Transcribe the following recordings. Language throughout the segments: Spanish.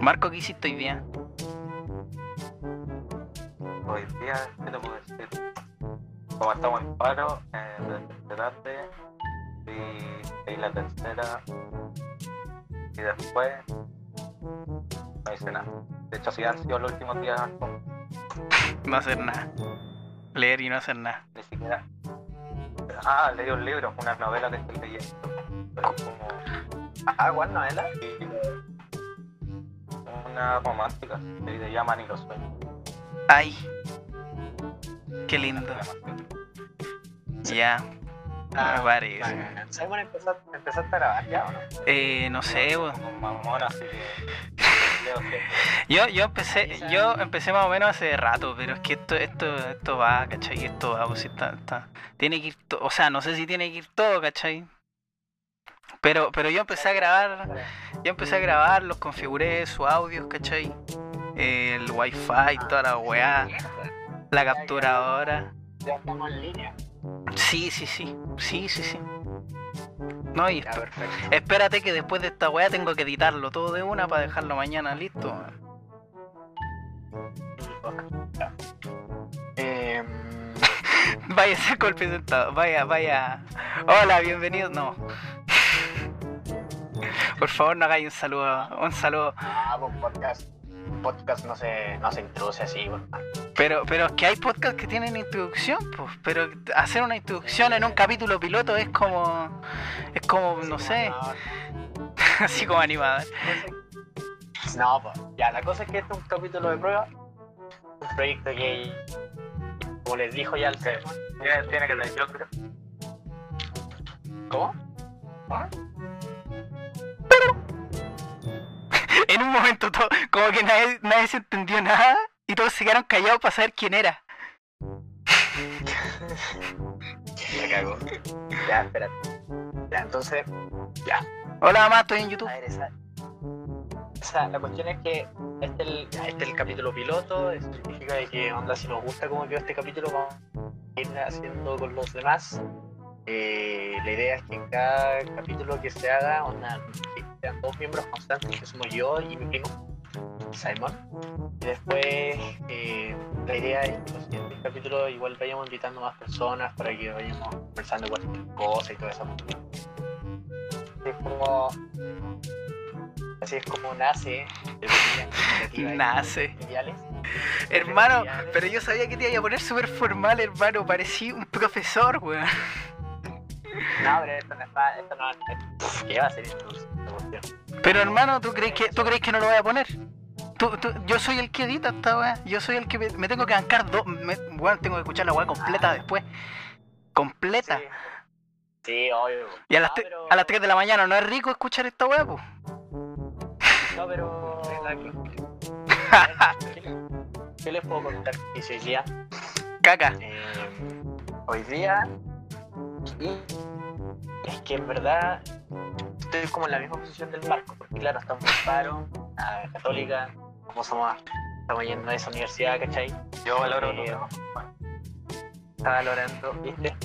Marco, ¿qué hiciste hoy día? Hoy día, ¿qué te puedo decir? Como estamos en paro, eh, de tarde, la tercera, y después no hice nada. De hecho, sí han sido los últimos días, No hacer nada. Leer y no hacer nada. ni siquiera. Ah, leí un libro, una novela que estoy leyendo, pero como Ah, ¿cuál novela? una romántica, se llama Ni los sueños. Ay. Qué lindo. Ya. Me parece. Ah, Simon, ¿empezaste, ¿empezaste a grabar ya o no? Eh, no sé, weón. Mamón, así que. Yo, yo empecé, yo empecé más o menos hace rato, pero es que esto, esto, esto va, ¿cachai? Esto va, pues está, está. Tiene que ir todo, o sea, no sé si tiene que ir todo, ¿cachai? Pero, pero yo empecé a grabar, yo empecé a grabar, los configuré, sus audios, ¿cachai? El wifi, toda la weá, la capturadora. Ya estamos en línea. Sí, sí, sí, sí, sí, sí. No, y espérate que después de esta weá tengo que editarlo todo de una para dejarlo mañana listo. Eh, Vaya con el presentado, vaya, vaya. Hola, bienvenidos. No. Por favor, no hagáis un saludo, un saludo. ah, pues podcast. Podcast no se, no se introduce así. Pero, pero es que hay podcasts que tienen introducción, pues. Pero hacer una introducción en un capítulo piloto es como, es como, no sé, así como animada. No, pues, ya, la cosa es que este es un capítulo de prueba. Un proyecto que, como les dijo ya el Simon. Tiene, que ser yo creo. ¿Cómo? En un momento todo, como que nadie, nadie se entendió nada y todos se quedaron callados para saber quién era. Me cago. Ya, espérate. Ya, entonces, ya. Hola mamá, estoy en YouTube. A ver, esa, esa- la cuestión es que este es el, este es el capítulo piloto, eso significa que onda si nos gusta cómo quedó este capítulo vamos a ir haciendo con los demás. Eh, la idea es que en cada capítulo que se haga, onda, que sean dos miembros constantes, que somos yo y mi primo, Simon. Y después eh, la idea es que los siguientes capítulos igual vayamos invitando más personas para que vayamos conversando cualquier cosa y todo eso. Es como Así es como nace Nace. Hermano, pero yo sabía que te iba a poner súper formal, hermano. Parecí un profesor, weón. No, pero esto no es pa- esto no es. ¿Qué va a ser. Pero hermano, ¿tú crees que, ¿tú crees que no lo voy a poner? Tú- tú- yo soy el que edita esta weá. Yo soy el que me, me tengo que bancar dos. Weón, tengo que escuchar la weá completa Ah. después. Completa. Sí. Sí, obvio. Y a las, No, tre- pero- a las 3 de la mañana no es rico escuchar esta weá, po. No, pero. ¿Qué, qué les puedo contar que hice hoy día? Caca. Eh, hoy día. Es que en verdad estoy como en la misma posición del Marco, porque claro, estamos en paro, a la católica, como somos, estamos yendo a esa universidad, ¿cachai? Yo valoro Eh, todo. Está valorando, ¿viste?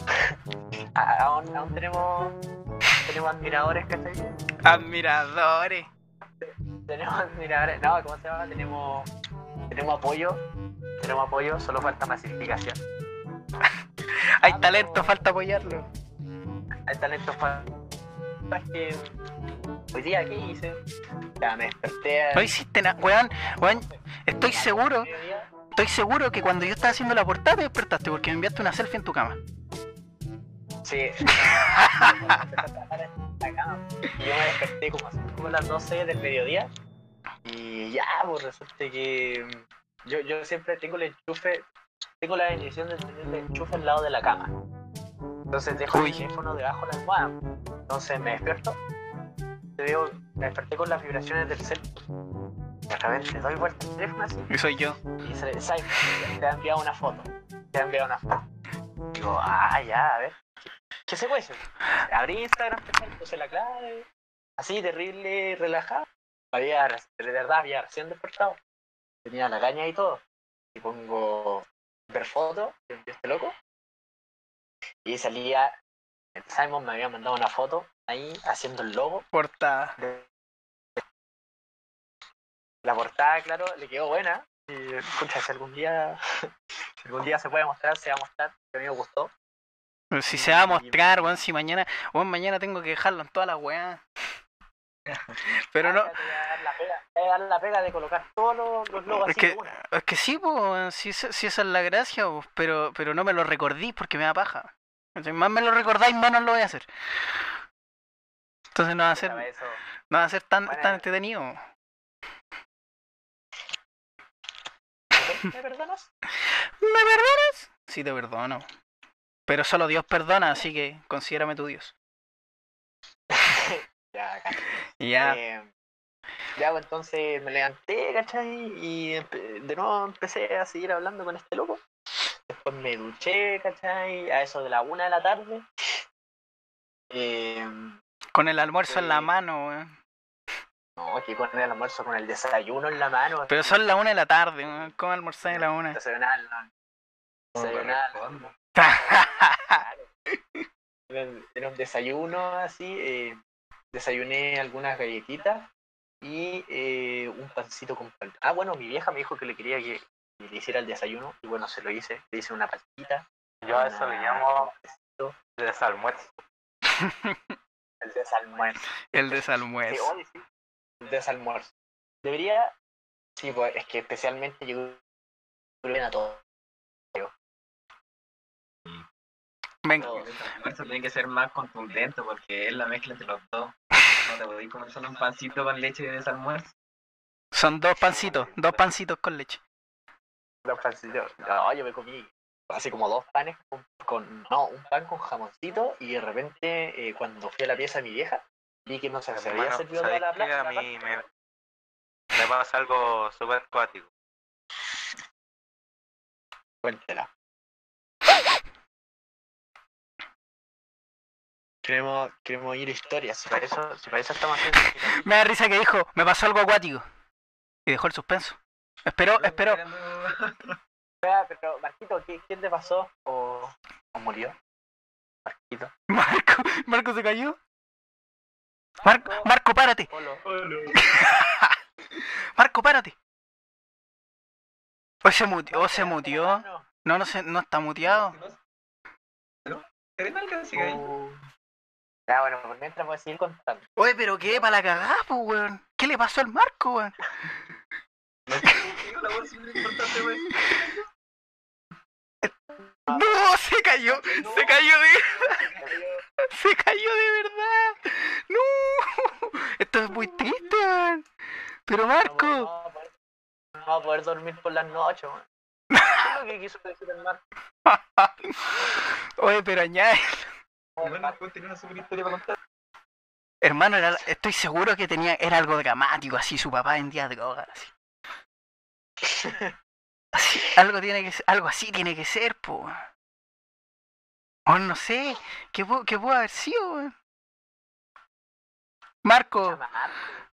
Aún, aún tenemos, tenemos admiradores, ¿cachai? Admiradores. Tenemos admiradores, no, ¿cómo se llama? Tenemos, tenemos apoyo, tenemos apoyo, solo falta masificación. Hay Ah, talento, pero- falta apoyarlo. Talentos para que hoy día qué hice ya me desperté a- No hiciste nada, weón. Weón, estoy seguro, estoy seguro que cuando yo estaba haciendo la portada te despertaste porque me enviaste una selfie en tu cama. sí y yo me desperté como, como a las 12 del mediodía y ya pues resulta que mm, yo, yo siempre tengo el enchufe tengo la bendición de tener el enchufe al lado de la cama entonces dejo Uy. el teléfono debajo de la almohada entonces me despierto te veo me desperté con las vibraciones del cel de repente doy vuelta al teléfono así Y soy yo. y se Simon, te ha enviado una foto. Te ha enviado una foto. Digo, ah, ya, a ver. ¿Qué se puede hacer? Abrí Instagram, puse la clave. Así, terrible, relajado. Había, de verdad, había recién despertado. Tenía la caña y todo. Y pongo ver fotos de este loco. Y salía, Simon me había mandado una foto ahí haciendo el logo. Portada. de- La portada, claro, le quedó buena. Y escucha, si algún día, si algún día se puede mostrar, se va a mostrar. que A mí me gustó. Pero Si se va a mostrar, weón, si mañana, weón, mañana tengo que dejarlo en todas las weas. Pero no, Ah, Te voy a dar la pega, te voy a dar la pega de colocar todos los, los logos es así que, de una. es que sí, pues, si, si esa es la gracia, po, pero, pero no me lo recordís porque me da paja. ¿Cachai? Más me lo recordáis, menos lo voy a hacer. Entonces no va a ser, no va a ser tan, Bueno. tan entretenido. ¿Me perdonas? ¿Me perdonas? Sí, te perdono. Pero solo Dios perdona, así que considérame tu Dios. Ya, ya, Eh, ya, pues entonces me levanté, ¿cachai? Y de nuevo empecé a seguir hablando con este loco. Después me duché, ¿cachai? A eso de la una de la tarde. Eh, con el almuerzo en la sí. mano, weón. no, que con el almuerzo, con el desayuno en la mano. Pero son las una de la tarde, weón. ¿Cómo almorzar a la una? Desayunar, no. Desayunar. Era, era un desayuno así. eh, desayuné algunas galletitas y eh, un pancito con pan. Ah, bueno, mi vieja me dijo que le quería que que le hiciera el desayuno y bueno, se lo hice. Le hice una paltita. Yo a eso le llamo desalmuerzo. El desalmuerzo. el desalmuerzo. sí. El desalmuerzo. Debería. Sí, pues es que especialmente yo a todo. Venga, todo. El tiene que ser más contundente porque es la mezcla entre los dos. No te podéis comer solo un pancito con leche de ese almuerzo. son dos pancitos, dos pancitos con leche. Pancitos. No, yo me comí así como dos panes con, con- no, un pan con jamoncito y de repente eh, cuando fui a la pieza de mi vieja vi que no se, se había servido toda ¿sabes la qué? A mí me, me pasa algo súper cuático. Cuéntela. Queremos, queremos ir a historias, si para eso, si para eso estamos haciendo. Me da risa que dijo, me pasó algo acuático. Y dejó el suspenso. Espero, espero. Espera, Pero, Marquito, ¿qué, ¿quién te pasó? ¿O, o murió? Marquito. Marco, Marco se cayó. Marco, Marco, párate. Olo. Marco, párate. O se mutió, o se mutió. No, no se, no está muteado. ¿Serena alcanza ahí? Uh. Ya, bueno, por mientras voy a seguir contando. Oye, pero qué para la cagada, po, weón. ¿Qué le pasó al Marco, weón? No sé, digo, la voz es súper importante, güey. No, se cayó, se cayó de, se cayó de verdad. No, esto es muy triste, weón. Pero Marco, no va a poder- no va a poder dormir por las noches, man. ¿Qué es lo que quiso decir el Marco? oye, pero añade, tenía una super historia para contar. hermano, era- estoy seguro que tenía, era algo dramático, así, su papá vendía drogas, así. Así, algo tiene que ser, algo así tiene que ser, po. O no sé, ¿qué pudo, qué pudo haber sido, weón? Marco,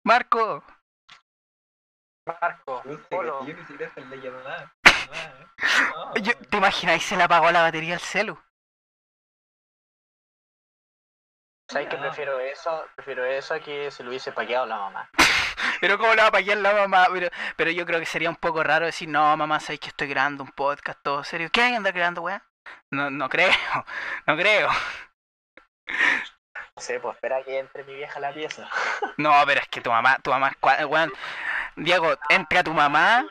Marco, Marco, Polo. Yo ni siquiera. No, Yo- ¿te imagináis se le apagó la batería al celu? ¿Sabes que prefiero eso? Prefiero eso a que se lo hubiese paqueado la mamá. Pero cómo le va a pagar la mamá, pero, pero yo creo que sería un poco raro decir, no mamá, sabes que estoy grabando un podcast todo serio. ¿Qué hay anda creando, weá? No, no creo, no creo. No sé, pues espera que entre mi vieja a la pieza. No, pero es que tu mamá, tu mamá weón. Diego, entra tu mamá.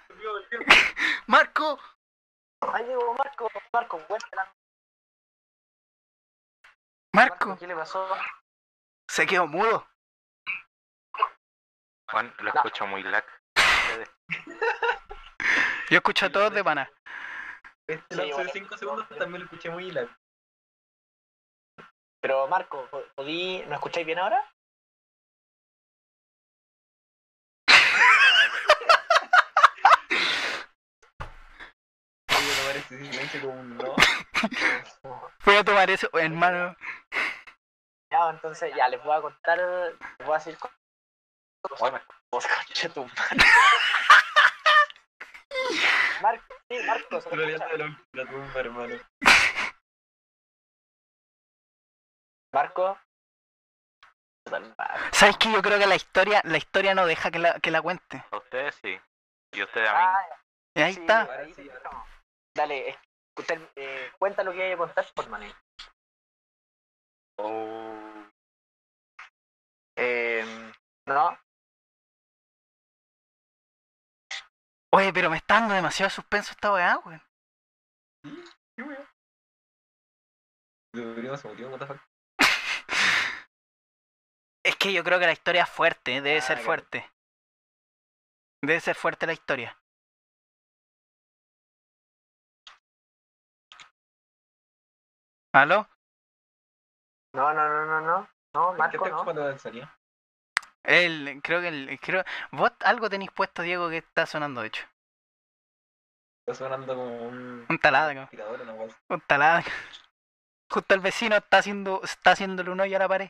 Marco, Ay, digo, Marco, Marco, cuéntala. Marco, ¿qué le pasó? se quedó mudo. Juan, lo escucho muy lag. Yo escucho a todos de pana. Este Sí, lapso de bueno. 5 segundos también lo escuché muy largo. Pero Marco, ¿po- ¿podí, ¿no escucháis bien ahora? Voy a tomar este silencio como un no. Voy a tomar eso, hermano. Ya, entonces, ya, les voy a contar, les voy a decir cosas. Oye, me- Concha tu madre. Marco, Sí, Marco, se lo Gloria escucha. de la, la tumba, hermano. Marco. ¿Sabes qué? Yo creo que la historia, la historia no deja que la, que la cuente. A ustedes sí. Y ustedes a mí. Ah, Y ahí sí, está. ahí sí, no. Dale, eh, usted, eh, cuenta lo que hay que contar por mané. Oh. Eh, no, Oye, pero me está dando demasiado suspenso esta weá, weón. ¿Qué. What the fuck? Es que yo creo que la historia es fuerte, debe Ah, ser claro. fuerte. Debe ser fuerte la historia. ¿Aló? no, no, no, no, no. No, ¿Qué Marco, te no. cuando salía? El, creo que el, creo, vos algo tenéis puesto, Diego, que está sonando de hecho. Está sonando como un. Un así. un talado. Justo el vecino está haciendo, está haciéndole un hoyo a la pared.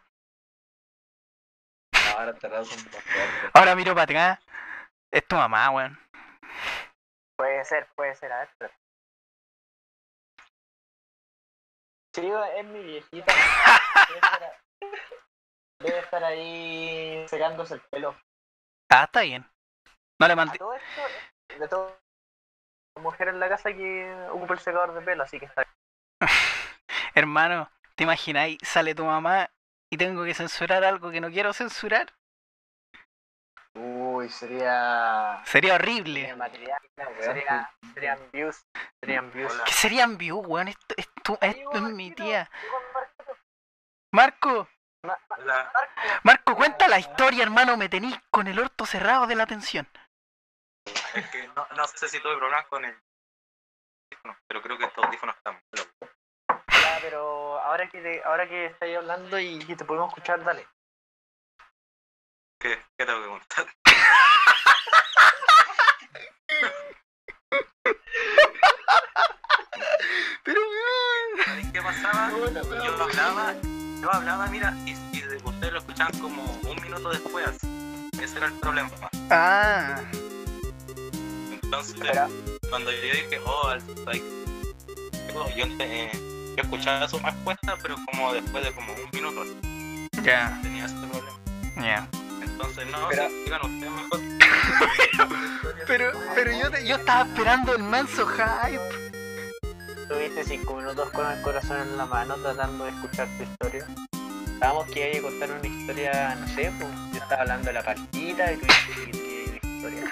Ahora talados son más fuertes. Ahora miro para atrás. Es tu mamá, weón. Puede ser, puede ser, a ver. espera. Sí, es mi viejita. Debe estar, ahí secándose el pelo. Ah, está bien. No le mandé. todo esto, de todo, mujer en la casa que ocupa el secador de pelo, así que está Hermano, ¿te imagináis? Sale tu mamá y tengo que censurar algo que no quiero censurar. Uy, sería. Sería horrible. Sería material, sería, serían views. Serían views. ¿Qué serían views, weón? Esto, esto, esto es mi tía. Marco, Ma- La- Marco. Cuenta la historia, hermano. Me tenís con el orto cerrado de la atención. Es que no, no sé si tuve problemas con el audífono, pero creo que estos audífonos están locos. Ya, pero ahora que, te- ahora que estáis hablando y que te podemos escuchar, dale. ¿Qué, ¿Qué tengo que contar? Pero, weón. ¿Sabéis qué pasaba? Yo hablaba, yo hablaba, mira, y, y de- ustedes lo escuchaban como un minuto después. Ese era el problema. Ah, Entonces, Espera. cuando yo dije, oh, al- like, yo, eh, yo escuchaba su respuesta, pero como después de como un minuto ya, tenía ese problema. ya. Entonces, no, Pero- sí, digan ustedes mejor. Pero, pero yo, te- yo estaba esperando el manso hype. Tuviste cinco minutos con el corazón en la mano tratando de escuchar tu historia. Estábamos que iba a contar una historia, no sé, pues, yo estaba hablando de la partida y tú dijiste una historia.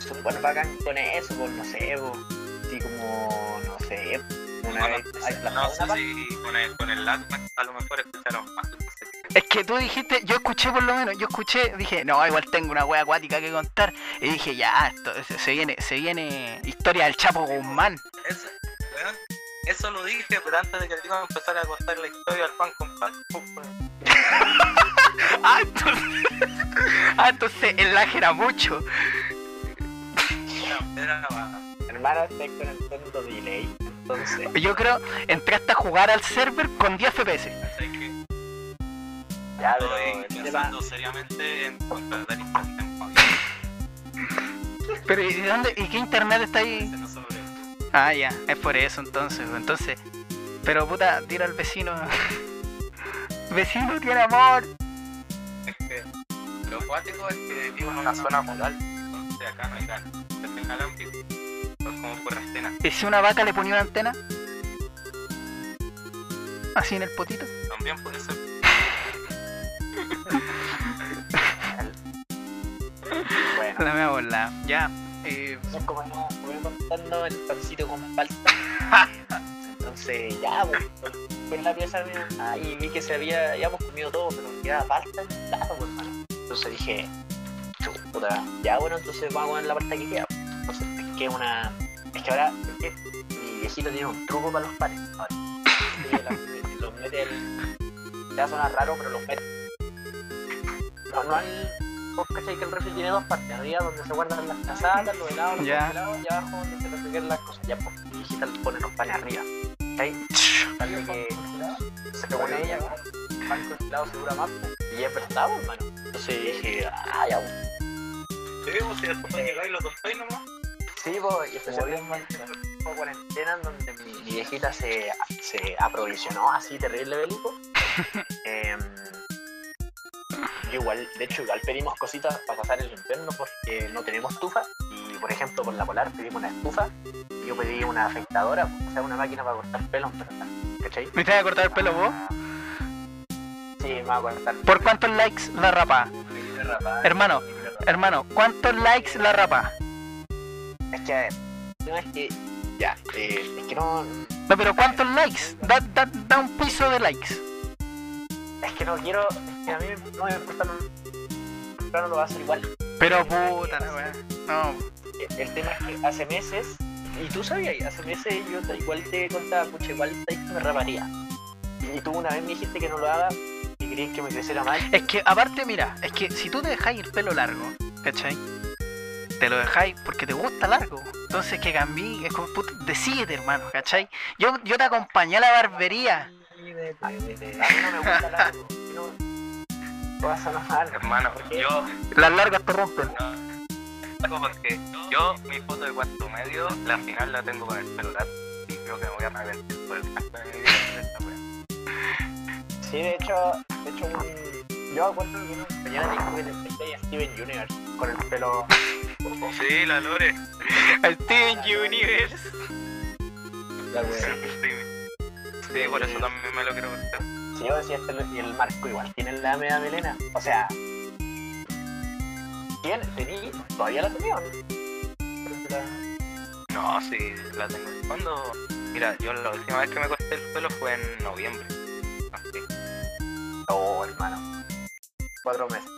Son buenos bacán con eso, pues, no sé, pues, así como, no sé, una No, vez hay no plasmado sé si con el, con el lag a lo mejor escucharon más. Es que tú dijiste, yo escuché por lo menos, yo escuché, dije, no, igual tengo una wea acuática que contar. Y dije, ya, esto, se- viene, se viene historia del Chapo Guzmán. Eso, eso lo dije, pero antes de que te iba a empezar a contar la historia del pan con pan. pues. Ah, entonces, ah, entonces el lag era mucho. Hermano, estoy con el tanto delay, entonces, Yo creo, entraste a jugar al server con 10 FPS. Ya, estoy pero tema, pensando seriamente en contratar internet. Pero ¿y de dónde, y qué internet está ahí? Se sobre- Ah, ya, es por eso entonces, entonces. Pero puta, tira al vecino. Vecino tiene amor. Es que lo cuático es que vivo en una zona rural, entonces acá no hay gas. Es en alámbrico. Es como por antena. ¿Y si una vaca le ponía una antena? Así en el potito. También puede ser. La mea bola. Ya. Eh, es como no, voy contando el pancito con falta. Entonces, ya, pues, fui en la pieza mamá y vi que se había, habíamos comido todo, pero quedaba falta en el plato, pues, hermano. Entonces dije, chuta, ya bueno, entonces vamos a comer la parte que queda. Entonces pesqué una. Es que ahora, que mi viejito tiene un truco para los panes. Ahora, sí, la- los mete el. Te va a sonar raro, pero los mete. No, no al. Vos cachai que el refri tiene dos partes, arriba donde se guardan las casadas, los helados, los Ya. congelados, y abajo donde se refrigeran las cosas. Ya, pues, le pone los panes arriba. ¿Cachai? Tal de que, según ella, el pan congelado se dura más, pues, y es verdad, pues, hermano. Entonces dije, ah, ya, pues, Sí, vos si después llegáis los dos nomás. Sí, pues, y especialmente en cuarentena en donde mi, mi viejita se, se aprovisionó así terrible bélico. Em, yo igual, de hecho, igual pedimos cositas para pasar el invierno porque no tenemos estufa. Y por ejemplo, con la Polar pedimos una estufa. y Yo pedí una afeitadora, o sea, una máquina para cortar pelo, en verdad. ¿Cachai? ¿Me estás a cortar el pelo vos? Sí, me va a cortar. ¿Por cuántos likes la rapa? Hermano. Hermano, ¿cuántos likes la rapa? Es que, no es que. Ya, eh, es que no. No, pero ¿cuántos likes? Da, da, da un piso de likes. Es que no quiero. Que a mí no me importa. No, no lo va a hacer igual. Pero puta la weá. No. El tema es que hace meses, y tú sabías, hace meses yo te- igual te contaba, pucha, igual que me raparía. Y tú una vez me dijiste que no lo haga y querías que me creciera mal. Es que aparte, mira, es que si tú te dejáis el pelo largo, ¿cachai? Te lo dejáis porque te gusta largo. Entonces que cambié, es como, puta, decídete, hermano, ¿cachai? Yo, yo te acompañé a la barbería. A mí no me gusta largo. No vas a enojar. Hermano, yo Las largas te rompen. no, porque yo mi foto de cuarto medio, la final la tengo con el pelo largo. Y creo que me voy a arrepentir por el resto de esta wea. Sí, de hecho, de hecho yo acuerdo que una compañera dijo que le empecé a Steven Universe con el pelo. Sí, la Lore. Steven Universe. La wea. Sí, por eso también me lo quiero cortar. Si yo decía este y el Marco igual tiene la media melena. O sea, ¿tiene? ¿Tení? ¿Todavía la tenía no? Sí, la tengo. ¿Cuándo? Mira, yo la última vez que me corté el pelo fue en noviembre. Así, Oh, hermano. Cuatro meses.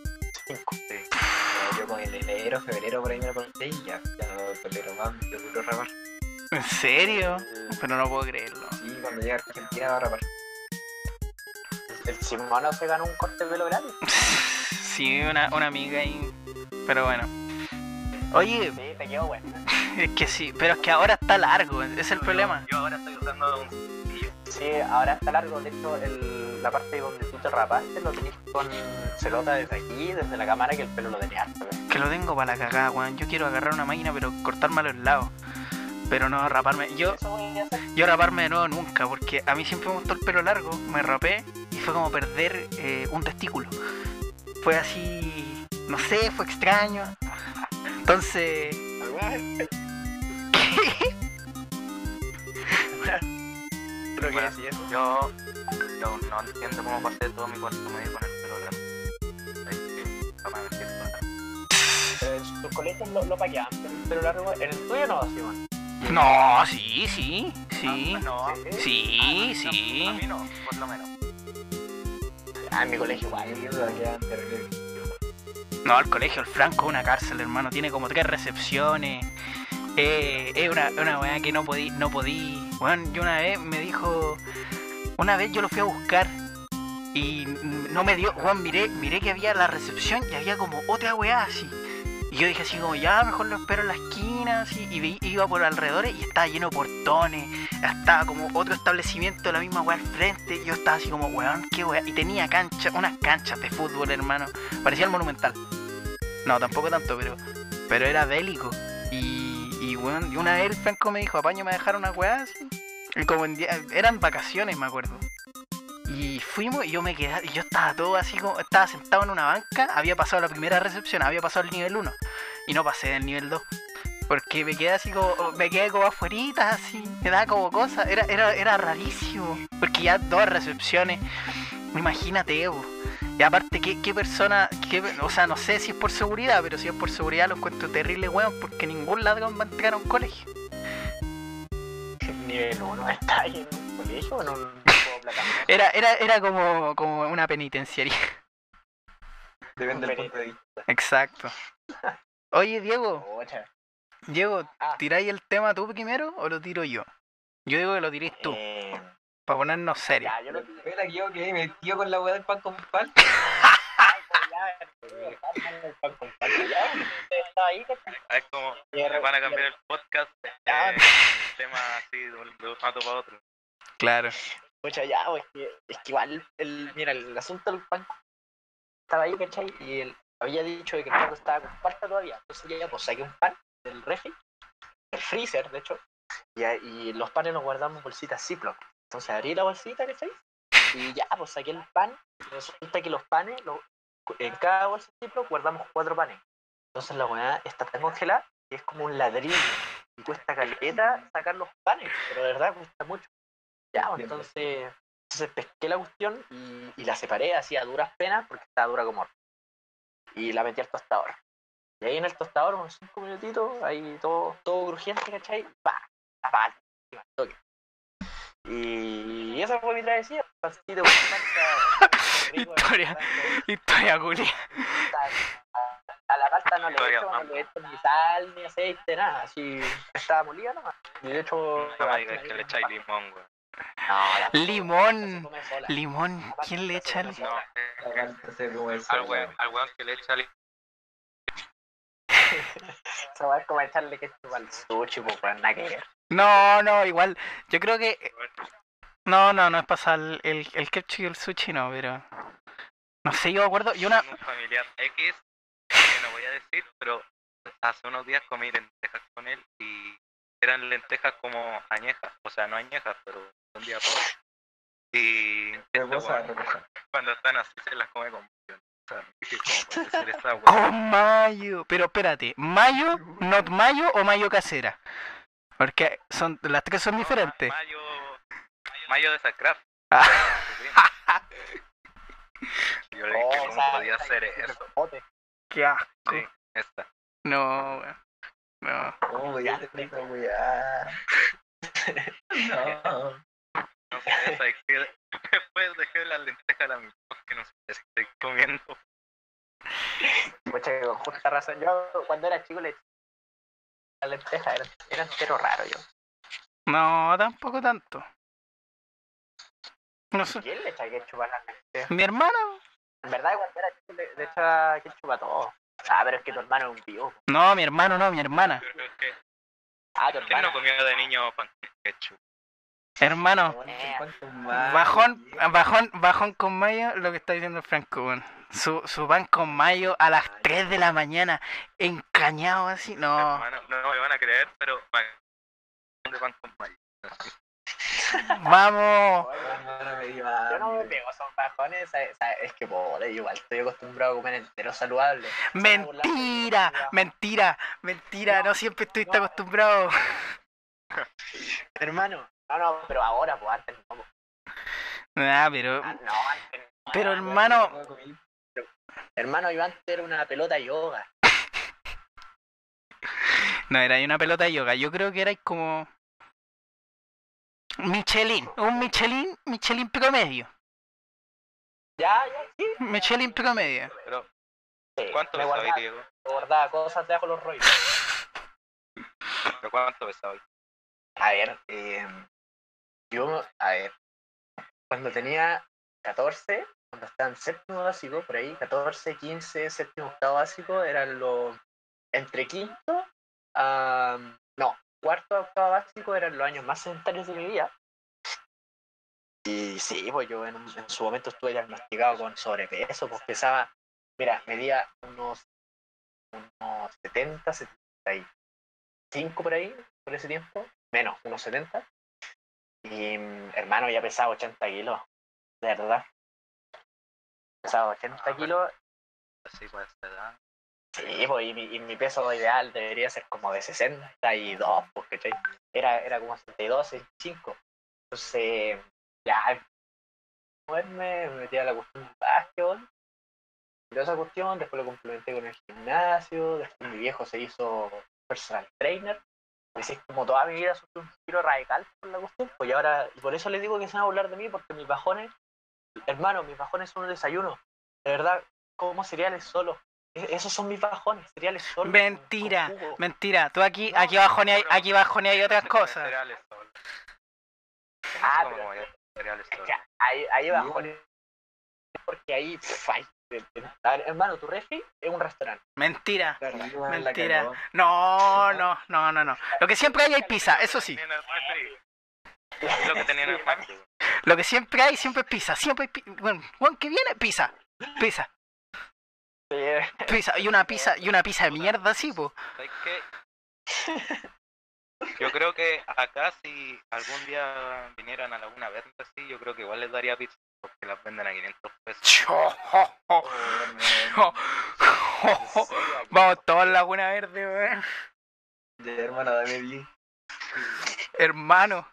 Cinco. sí. Yo con el enero, febrero por ahí me lo corté y ya, ya no tolero más, me quiero rapar. ¿En serio? Pero no puedo creerlo. Sí, cuando llegue a Argentina va a rapar. El Simona se ganó un corte de pelo gratis. Sí, una, una amiga ahí. Pero bueno. Oye, Sí, te quedó bueno. es que sí, pero es que ahora está largo, es el problema. Yo ahora estoy usando un. Sí, ahora está largo. De hecho, el, la parte donde tú te rapaste lo tenés con. Se nota desde aquí, desde la cámara, que el pelo lo tenía. ¿eh? Que lo tengo para la cagada, weón. Yo quiero agarrar una máquina, pero cortarme a los lados. Pero no raparme. Yo, yo raparme de nuevo nunca, porque a mí siempre me gustó el pelo largo. Me rapé fue como perder eh, un testículo. Fue así, no sé, fue extraño. Entonces. Creo que Bueno, sí, eso. Yo, yo no entiendo cómo pasé todo mi cuarto medio con el pelo largo. Es que jamás me siento nada. En tus colegios lo, lo paqueaban, pero el pelo largo. En el tuyo no, Simón. no, sí, sí, sí. Ah, no, Sí, a sí. mí no, por lo menos. Ah, en mi colegio igual. No, el colegio, el Franco es una cárcel, hermano. Tiene como tres recepciones. Eh, es una, una weá que no podí, no podí. Bueno, yo una vez me dijo. Una vez yo lo fui a buscar. Y no me dio. Juan, miré, miré que había la recepción y había como otra weá así. Y yo dije así como, ya mejor lo espero en la esquina, así. Y iba por alrededores y estaba lleno de portones. Estaba como otro establecimiento de la misma weá al frente. Yo estaba así como, weón, qué weá. Y tenía cancha, unas canchas de fútbol, hermano. Parecía el monumental. No, tampoco tanto, pero pero era bélico. Y, y, weón, y una vez el Franco me dijo, apaño me dejaron una weá así. Y como en día- eran vacaciones, me acuerdo. Y fuimos y yo me quedé, yo estaba todo así como, estaba sentado en una banca, había pasado la primera recepción, había pasado el nivel 1 y no pasé del nivel 2. Porque me quedé así como, me quedé como afuerita, así, me daba como cosa, era, era, era rarísimo. Porque ya dos recepciones, imagínate. Y aparte, ¿qué, qué persona, qué, o sea, no sé si es por seguridad, pero si es por seguridad lo encuentro terrible, weón, porque ningún ladrón va a entrar a un colegio. Nivel 1 está ahí en un colegio o en juego plataforma. Era, era, era como, como una penitenciaría. Depende del punto de vista. Exacto. Oye, Diego, Pucha. Diego, Ah. ¿tiráis el tema tú primero o lo tiro yo? Yo digo que lo tiréis tú, Eh, para ponernos serios. ya, yo lo la que yo que me tío con la weá del pan con pan. ahí, Es como, van a cambiar el podcast de Ya. un tema así de un de un rato para otro. Claro. Pucha, ya, que, es que igual, el, mira, el asunto del pan estaba ahí, ¿cachai? Y él había dicho que el pan estaba con falta todavía. Entonces ya, pues saqué un pan del refri el freezer, de hecho, y, y los panes los guardamos en bolsitas Ziploc. Entonces abrí la bolsita, ¿cachai? Y ya, pues saqué el pan, y resulta que los panes, en cada bolsa Ziploc guardamos cuatro panes. Entonces la weá está tan congelada que es como un ladrillo. Y cuesta caleta sacar los panes, pero de verdad cuesta mucho. Ya, pues, entonces, entonces pesqué la cuestión y, y la separé así a duras penas porque estaba dura como. Y la metí al tostador. Y ahí en el tostador, unos 5 minutitos, ahí todo, todo crujiente, ¿cachai? ¡Pa! La pala, encima, al toque. Y esa fue mi travesía. Con palta, rico, Historia. Historia, culia. A la palta no le echo, no le echo ni sal, ni aceite, nada. Así estaba molida nomás. Y de hecho. No me digas que le echáis limón, weón. No, Limón. Limón. ¿Quién le echa el... No, el al weón, al weón que le echa limón. Se va a como echarle ketchup al sushi, pues, pues, nada que ver. No, no, igual. Yo creo que... No, no, no es pasar el, el, el ketchup y el sushi, no, pero... No sé, yo me acuerdo... Yo una... un familiar X, que no voy a decir, pero hace unos días comí lentejas con él y eran lentejas como añejas, o sea, no añejas, pero un día por Y cuando están así se las come con. Con mayo. Pero espérate, ¿mayo, not mayo o mayo casera? Porque son las tres son diferentes. Mayo, mayo de Sacraft. Yo le dije, ¿cómo podía hacer eso? Qué asco. Sí, esta. No, weón. No. Oh. No. No sé, esa es que después dejé las lentejas a la mitad porque no sé qué estoy comiendo. Pucha, con justa razón. Yo cuando era chico le echaba la lenteja, era, era entero raro yo. No, tampoco tanto. No sé. ¿Quién le echa ketchup a la lenteja? Mi hermana. En verdad, cuando era chico le, le echaba ketchup a todo. Ah, pero es que tu hermano es un vivo. No, mi hermano, no, mi hermana. Pero es que, Ah, tu ¿quién hermano. no comió de niño pan ketchup? Hermano. ¿Cuántos más? Bajón, bajón, bajón con mayo, lo que está diciendo el Franco, weón. Su, su pan con mayo a las 3 de la mañana, encañado así, no. Hermano, no me van a creer, pero pan con mayo. Vamos. Hermano, me dio Yo no me pego, son bajones. ¿sabes? ¿sabes? Es que, pobre, igual estoy acostumbrado a comer entero saludable. Mentira, mentira, mentira, no siempre estuviste acostumbrado. Hermano, no, no, pero ahora, pues antes no. pues. Ah, pero, Ah, no, antes no. pero hermano, No comí. Hermano, yo antes era una pelota de yoga. no era ahí una pelota de yoga, yo creo que era como Michelin, un Michelin, Michelin promedio, Ya, ya, sí. Michelin promedio. Pero, ¿cuánto me pesaba hoy, guardaba, Diego? me guardaba cosas debajo de los rollos. ¿Pero cuánto pesaba hoy? A ver, eh, yo, a ver, cuando tenía 14, cuando estaba en séptimo básico, por ahí, 14, 15, séptimo, octavo básico, eran los, entre quinto, a, no, cuarto octavo básico eran los años más sedentarios de mi vida. Y sí, pues yo en su momento estuve diagnosticado con sobrepeso, pues pesaba, mira, medía unos, unos 70, 75 por ahí, por ese tiempo, menos, unos 70. Y hermano, ya pesaba 80 kilos, de verdad. Pesaba 80 Ah, kilos. Así pues, esa edad. Sí, pues, y, mi, y mi peso ideal debería ser como de 62, pues, ¿cachai? Era, era como 62, 65. Entonces, ya, moverme, me metí a la cuestión del básquetbol. Y toda esa cuestión, después lo complementé con el gimnasio, después mi viejo se hizo personal trainer. Es como toda mi vida sufrí un giro radical por la cuestión, pues y ahora, y por eso les digo que se van a burlar de mí, porque mis bajones, hermano, mis bajones son un desayuno. De verdad, como cereales solo. E- Esos son mis bajones, cereales solos. Mentira. Mentira, tú aquí, No, aquí abajo ni hay, pero- aquí abajo ni hay otras cosas. Cereales solo. Ah, ¿Cómo pero- cereales Es solo? que ahí, ahí Sí, bajones. Porque ahí, pff, ay, a ver, hermano, tu refri es un restaurante. Mentira. Sí, mentira. cagó. No, no, no, no, no. Lo que siempre hay hay pizza, eso sí. Lo que tenían en el refri. Lo que siempre hay siempre es pizza. Siempre hay pi- bueno, que viene pizza. Pizza, Sí, pizza y una pizza y una pizza de mierda así, po. Yo creo que acá si algún día vinieran a Laguna Verde así, yo creo que igual les daría pizza porque las venden a 500 pesos. Vamos todos en Laguna Verde, weón. Ya, hermano, dame 10. Hermano.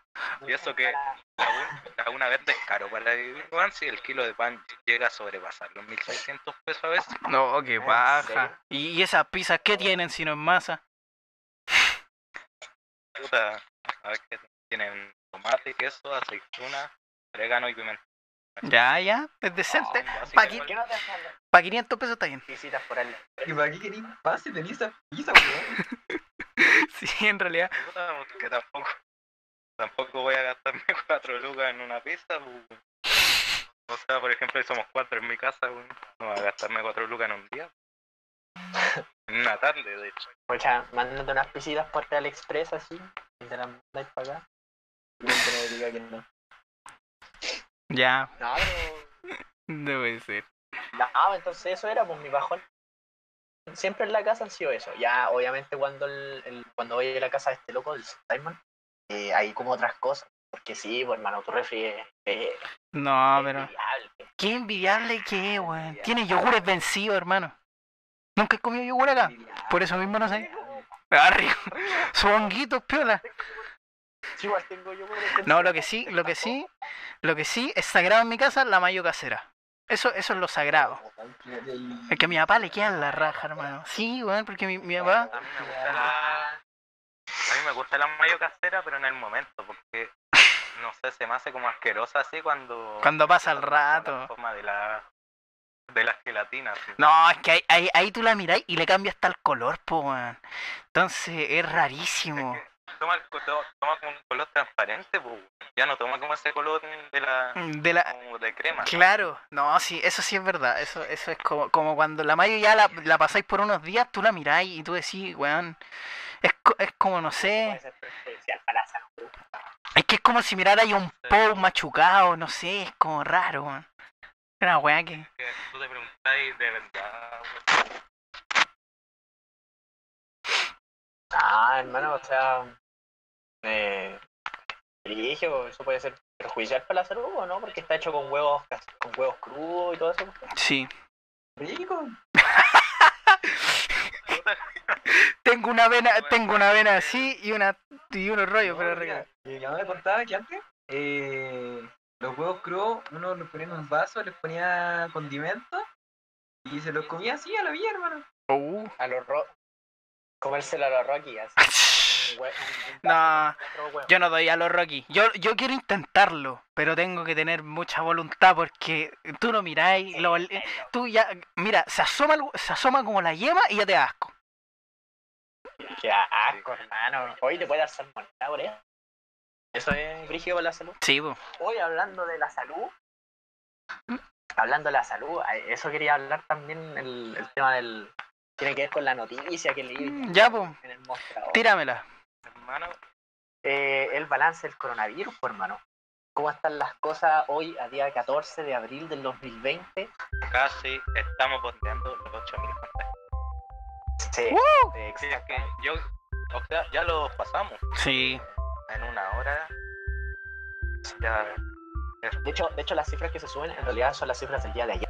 Y eso que Laguna, Laguna Verde es caro para vivir, weón, si el kilo de pan llega a sobrepasar los 1600 pesos a veces. No, qué ¿En baja. ¿Y y esas pizzas qué tienen si no es masa? Puta, a ver qué tienen tomate, queso, aceituna, orégano y pimienta. Ya, ya, es decente. Pa' aquí- ¿Por qué no Para 500 pesos está bien. visitas por el ¿Y para qué querís pase? Tenís esa pizza, weón. Sí, en realidad. Puta, porque tampoco, tampoco voy a gastarme cuatro lucas en una pizza. pues. O sea, por ejemplo, si somos cuatro en mi casa, weón, no voy a gastarme cuatro lucas en un día. En una tarde, de hecho. Pocha, mándate unas visitas por AliExpress así. Y te las mandáis para acá. Y no me diga que no. Ya, No, pero. no puede ser. No, entonces eso era pues mi bajón. Siempre en la casa han sido eso. Ya, obviamente, cuando el, el- cuando voy a la casa de este loco, del Simon, eh, hay como otras cosas. Porque sí, pues hermano, tu refri es, es No, pero. envidiable. Qué envidiable que es, weón. Tiene yogures vencidos, hermano. Nunca he comido yogur acá. Por eso mismo no sé. Ah. Su honguitos, piola. Igual tengo yo No, lo que sí, lo que sí, lo que sí es sagrado en mi casa, la mayo casera. Eso, eso es lo sagrado. Es que a mi papá le queda la raja, hermano. Sí, weón, porque mi, mi papá. A mí me gusta la, a mí me gusta la mayo casera, pero en el momento, porque no sé, se me hace como asquerosa así cuando. Cuando pasa el La rato. forma de la, de las gelatinas. sí. No, es que ahí, ahí, ahí tú la miráis y le cambia hasta el color, po, weón. Entonces es rarísimo. Co- toma como un color transparente, pues. Ya no toma como ese color de la. De la, como de crema. Claro, no, sí, eso sí es verdad. Eso, eso es como, como cuando la mayo ya la, la pasáis por unos días, tú la miráis y tú decís, weón. Es, co- es como, no sé. ser perjudicial para la salud. Es que es como si mirarais un pou machucado, no sé, es como raro, weón. Una weá que. Que tú te preguntáis de verdad, weón. Ah, hermano, o sea. Eh, eso puede ser perjudicial para la salud o no, porque está hecho con huevos con huevos crudos y todo eso. Sí. Rico. Tengo una vena, tengo una vena así y una y unos rollos, No, rico. mira, Mi mamá me contaba que antes eh, los huevos crudos uno los ponía en un vaso, les ponía condimentos y se los comía así a la villa, hermano. Uh. A los ro comérselo a los Rocky, así. No. Yo no doy a los Rocky. Yo, yo quiero intentarlo, pero tengo que tener mucha voluntad porque tú no miráis, lo- tú ya, mira, se asoma, el- se asoma como la yema y ya te asco. Qué asco, hermano. Hoy te puede dar salmonella por eso. Eso es brígido para la salud. Sí, po. Hoy hablando de la salud, hablando de la salud, eso quería hablar también el, el tema del tiene que ver con la noticia que leí Mm, ya, mostrador. Tíramela. Hermano, Eh, el balance del coronavirus, pues, hermano. ¿Cómo están las cosas hoy, a día 14 de abril del 2020? casi estamos bordeando los 8000 contagios. Sí. Sí, es que yo, o sea, ya lo pasamos. Sí. En una hora. Ya. De hecho, de hecho, las cifras que se suben en realidad son las cifras del día de ayer,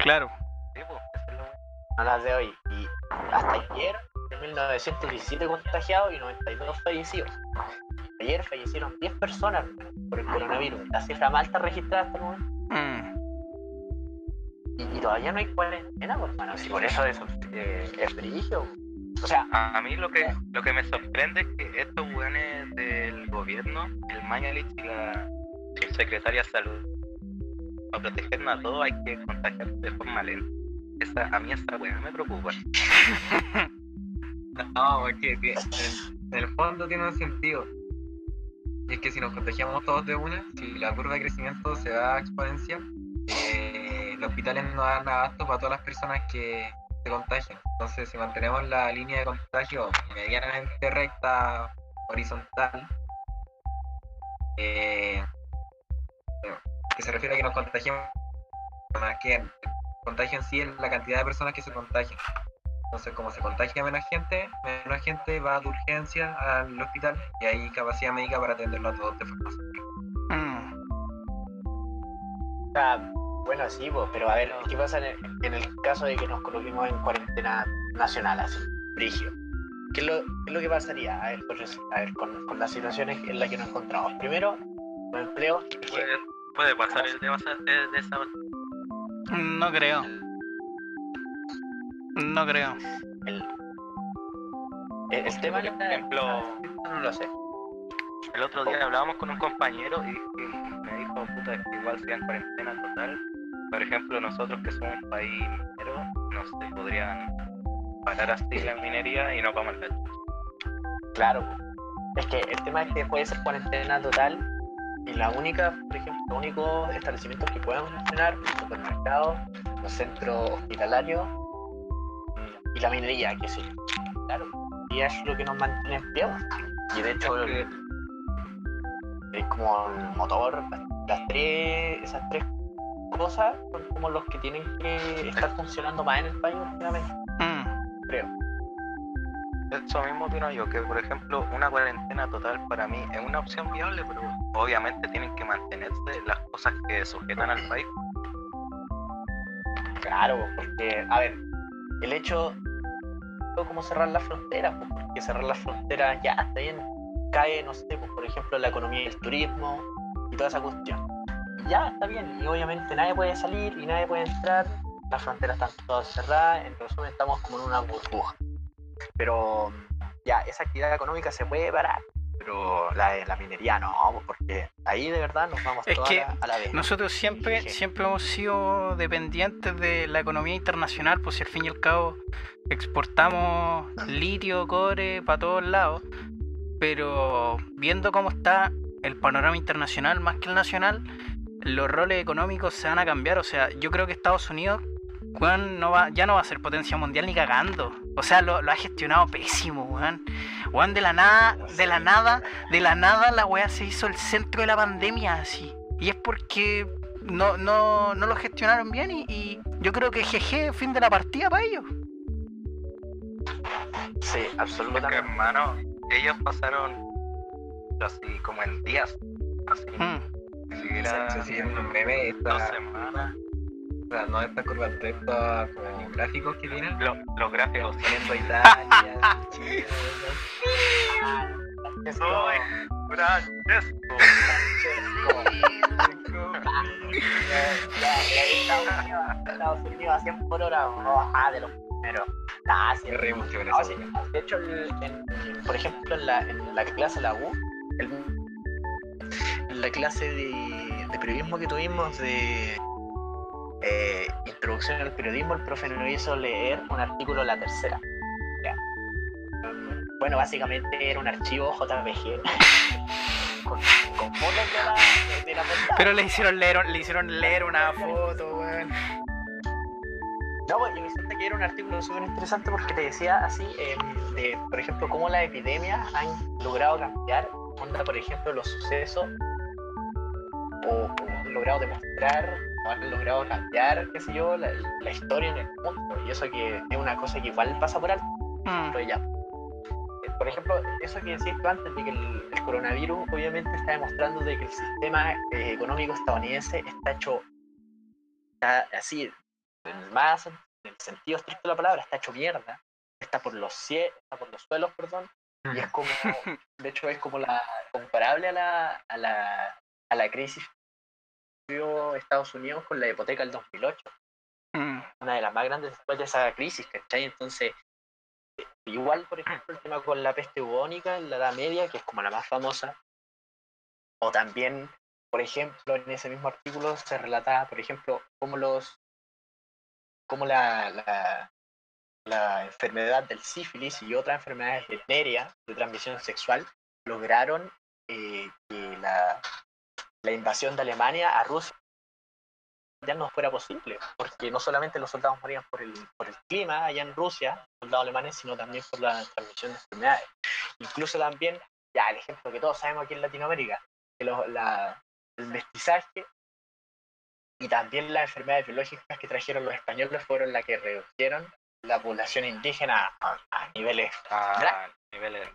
Claro. Sí, pues, eso es lo- no las de hoy. Y hasta ayer, 1917 contagiados y 92 fallecidos. Ayer fallecieron 10 personas por el coronavirus, la cifra más alta registrada hasta el momento. Mm. Y, y todavía no hay cuarentena, pues, hermano. Si por eso eso eh, es brillo. O sea, A mí lo que lo que me sorprende es que estos weones del gobierno, el Mañalich y la subsecretaria de salud, para protegernos a todos hay que contagiarse de forma lenta. Esa, a mí esa weá me preocupa. No, porque que en, el fondo tiene un sentido. Y es que si nos contagiamos todos de una, si la curva de crecimiento se da exponencial, eh, los hospitales no dan abasto para todas las personas que se contagian. Entonces, si mantenemos la línea de contagio medianamente recta, horizontal, eh, que se refiere a que nos contagiemos, más que el contagio en sí es la cantidad de personas que se contagian. Entonces, como se contagia menos gente, menos gente va de urgencia al hospital y hay capacidad médica para atenderlo a todos de forma segura. Mm. O sea, bueno, sí, pero a ver, ¿qué pasa en el, en el caso de que nos coloquemos en cuarentena nacional, así, brigio? ¿Qué es lo, qué es lo que pasaría? A ver, pues, a ver con, con las situaciones en las que nos encontramos. Primero, los empleos Puede, puede pasar el de, basa- de, de esa No creo. No creo. el, el, el tema Por ejemplo, no lo sé. el otro día hablábamos con un compañero y, y me dijo, puta, es que igual sea en cuarentena total. Por ejemplo, nosotros que somos un país minero, no sé, podrían parar así la minería y no vamos al Claro. Es que el tema es que puede ser cuarentena total y la única, por ejemplo, los únicos establecimientos que puedan funcionar, los supermercados, los centros hospitalarios y la minería, que sí. Claro. Y es lo que nos mantiene empleados. Y de hecho, Es que- el- es como el motor, las, las tres, esas tres cosas son como los que tienen que estar funcionando más en el país últimamente, Mm. creo. Eso mismo opino yo, que por ejemplo una cuarentena total para mí es una opción viable, pero obviamente tienen que mantenerse las cosas que sujetan al país. Claro, porque, a ver, el hecho fue como cerrar las fronteras, pues, porque cerrar las fronteras ya está bien, cae, no sé, pues, por ejemplo, la economía del turismo y toda esa cuestión. Ya está bien, y obviamente nadie puede salir y nadie puede entrar, las fronteras están todas cerradas, en resumen estamos como en una burbuja. Pero ya, esa actividad económica se puede parar, pero la de la minería no, porque ahí de verdad nos vamos Es todas que a, la, a la vez. Nosotros siempre, Sí. siempre hemos sido dependientes de la economía internacional, pues si al fin y al cabo exportamos litio, cobre para todos lados, pero viendo cómo está el panorama internacional más que el nacional, los roles económicos se van a cambiar. O sea, yo creo que Estados Unidos no va, ya no va a ser potencia mundial ni cagando. O sea, lo, lo ha gestionado pésimo, weón. Weón, de la nada, de la nada, de la nada la weá se hizo el centro de la pandemia así. Y es porque no, no, no lo gestionaron bien y, y yo creo que GG, fin de la partida para ellos. Sí, Porque absolutamente. hermano, ellos pasaron así como en días, así, Mm. siquiera Se siguen unos memes, dos esta, semanas. Sea, no estas curvas de estos como gráficos que tienen. Lo- los gráficos Poniendo Italia, Chile, Soy Francesco. Ya, Estados Unidos, a 100 por hora, ah, de los primeros. Ah, sí. Con No, sí, De hecho, el- en- por ejemplo, en la, en la clase la U, el- en la clase de, de periodismo que tuvimos de eh, introducción al periodismo, el profe nos hizo leer un artículo de la tercera. Ya. Bueno, básicamente era un archivo JPG con, con fotos de la, de la. Pero le hicieron leer, le hicieron leer una foto, weón. No, pues, y resulta que era un artículo súper interesante porque te decía así, em, de, por ejemplo, cómo las epidemias han logrado cambiar, onda, por ejemplo, los sucesos, o, o han logrado demostrar, o han logrado cambiar, qué sé yo, la, la historia en el mundo. Y eso que es una cosa que igual pasa por alto, Mm. pero ya. Eh, Por ejemplo, eso que decías tú antes de que el, el coronavirus obviamente está demostrando de que el sistema eh, económico estadounidense está hecho está así, en más en el sentido estricto de la palabra, está hecho mierda. Está por los cielos, está por los suelos, perdón. Y es como, de hecho es como la comparable a la, a la, a la crisis vivió Estados Unidos con la hipoteca del 2008 Mm. una de las más grandes después de esa crisis, ¿cachai? Entonces, igual, por ejemplo, el tema con la peste bubónica en la Edad Media, que es como la más famosa, o también, por ejemplo, en ese mismo artículo se relataba, por ejemplo, cómo los, cómo la, la, la enfermedad del sífilis y otras enfermedades venéreas de transmisión sexual lograron eh, que la, la invasión de Alemania a Rusia ya no fuera posible, porque no solamente los soldados morían por el, por el clima allá en Rusia, soldados alemanes, sino también por la transmisión de enfermedades. Incluso también, ya el ejemplo que todos sabemos aquí en Latinoamérica, que lo- la- el mestizaje y también las enfermedades biológicas que trajeron los españoles fueron las que redujeron la población indígena a, a niveles A niveles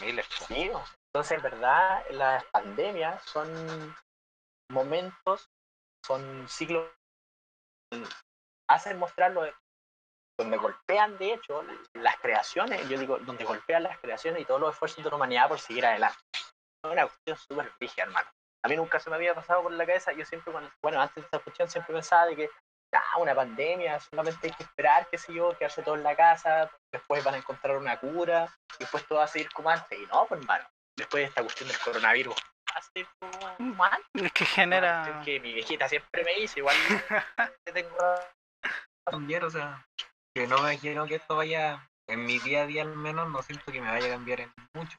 miles. po. Sí, o- entonces en verdad las pandemias son momentos, son ciclos, hacen mostrarlo donde golpean de hecho las creaciones, yo digo, donde golpean las creaciones y todos los esfuerzos de la humanidad por seguir adelante. Es una cuestión súper rígida, hermano. A mí nunca se me había pasado por la cabeza, yo siempre, cuando, bueno, antes de esta cuestión siempre pensaba de que, ah, una pandemia, solamente hay que esperar, qué sé yo, quedarse todo en la casa, después van a encontrar una cura, después todo va a seguir como antes. Y no, pues hermano, después de esta cuestión del coronavirus, como antes. Es que genera. cuestión que mi viejita siempre me dice, igual que tengo cambiar, o sea, que no me imagino que esto vaya, en mi día a día al menos, no siento que me vaya a cambiar en mucho.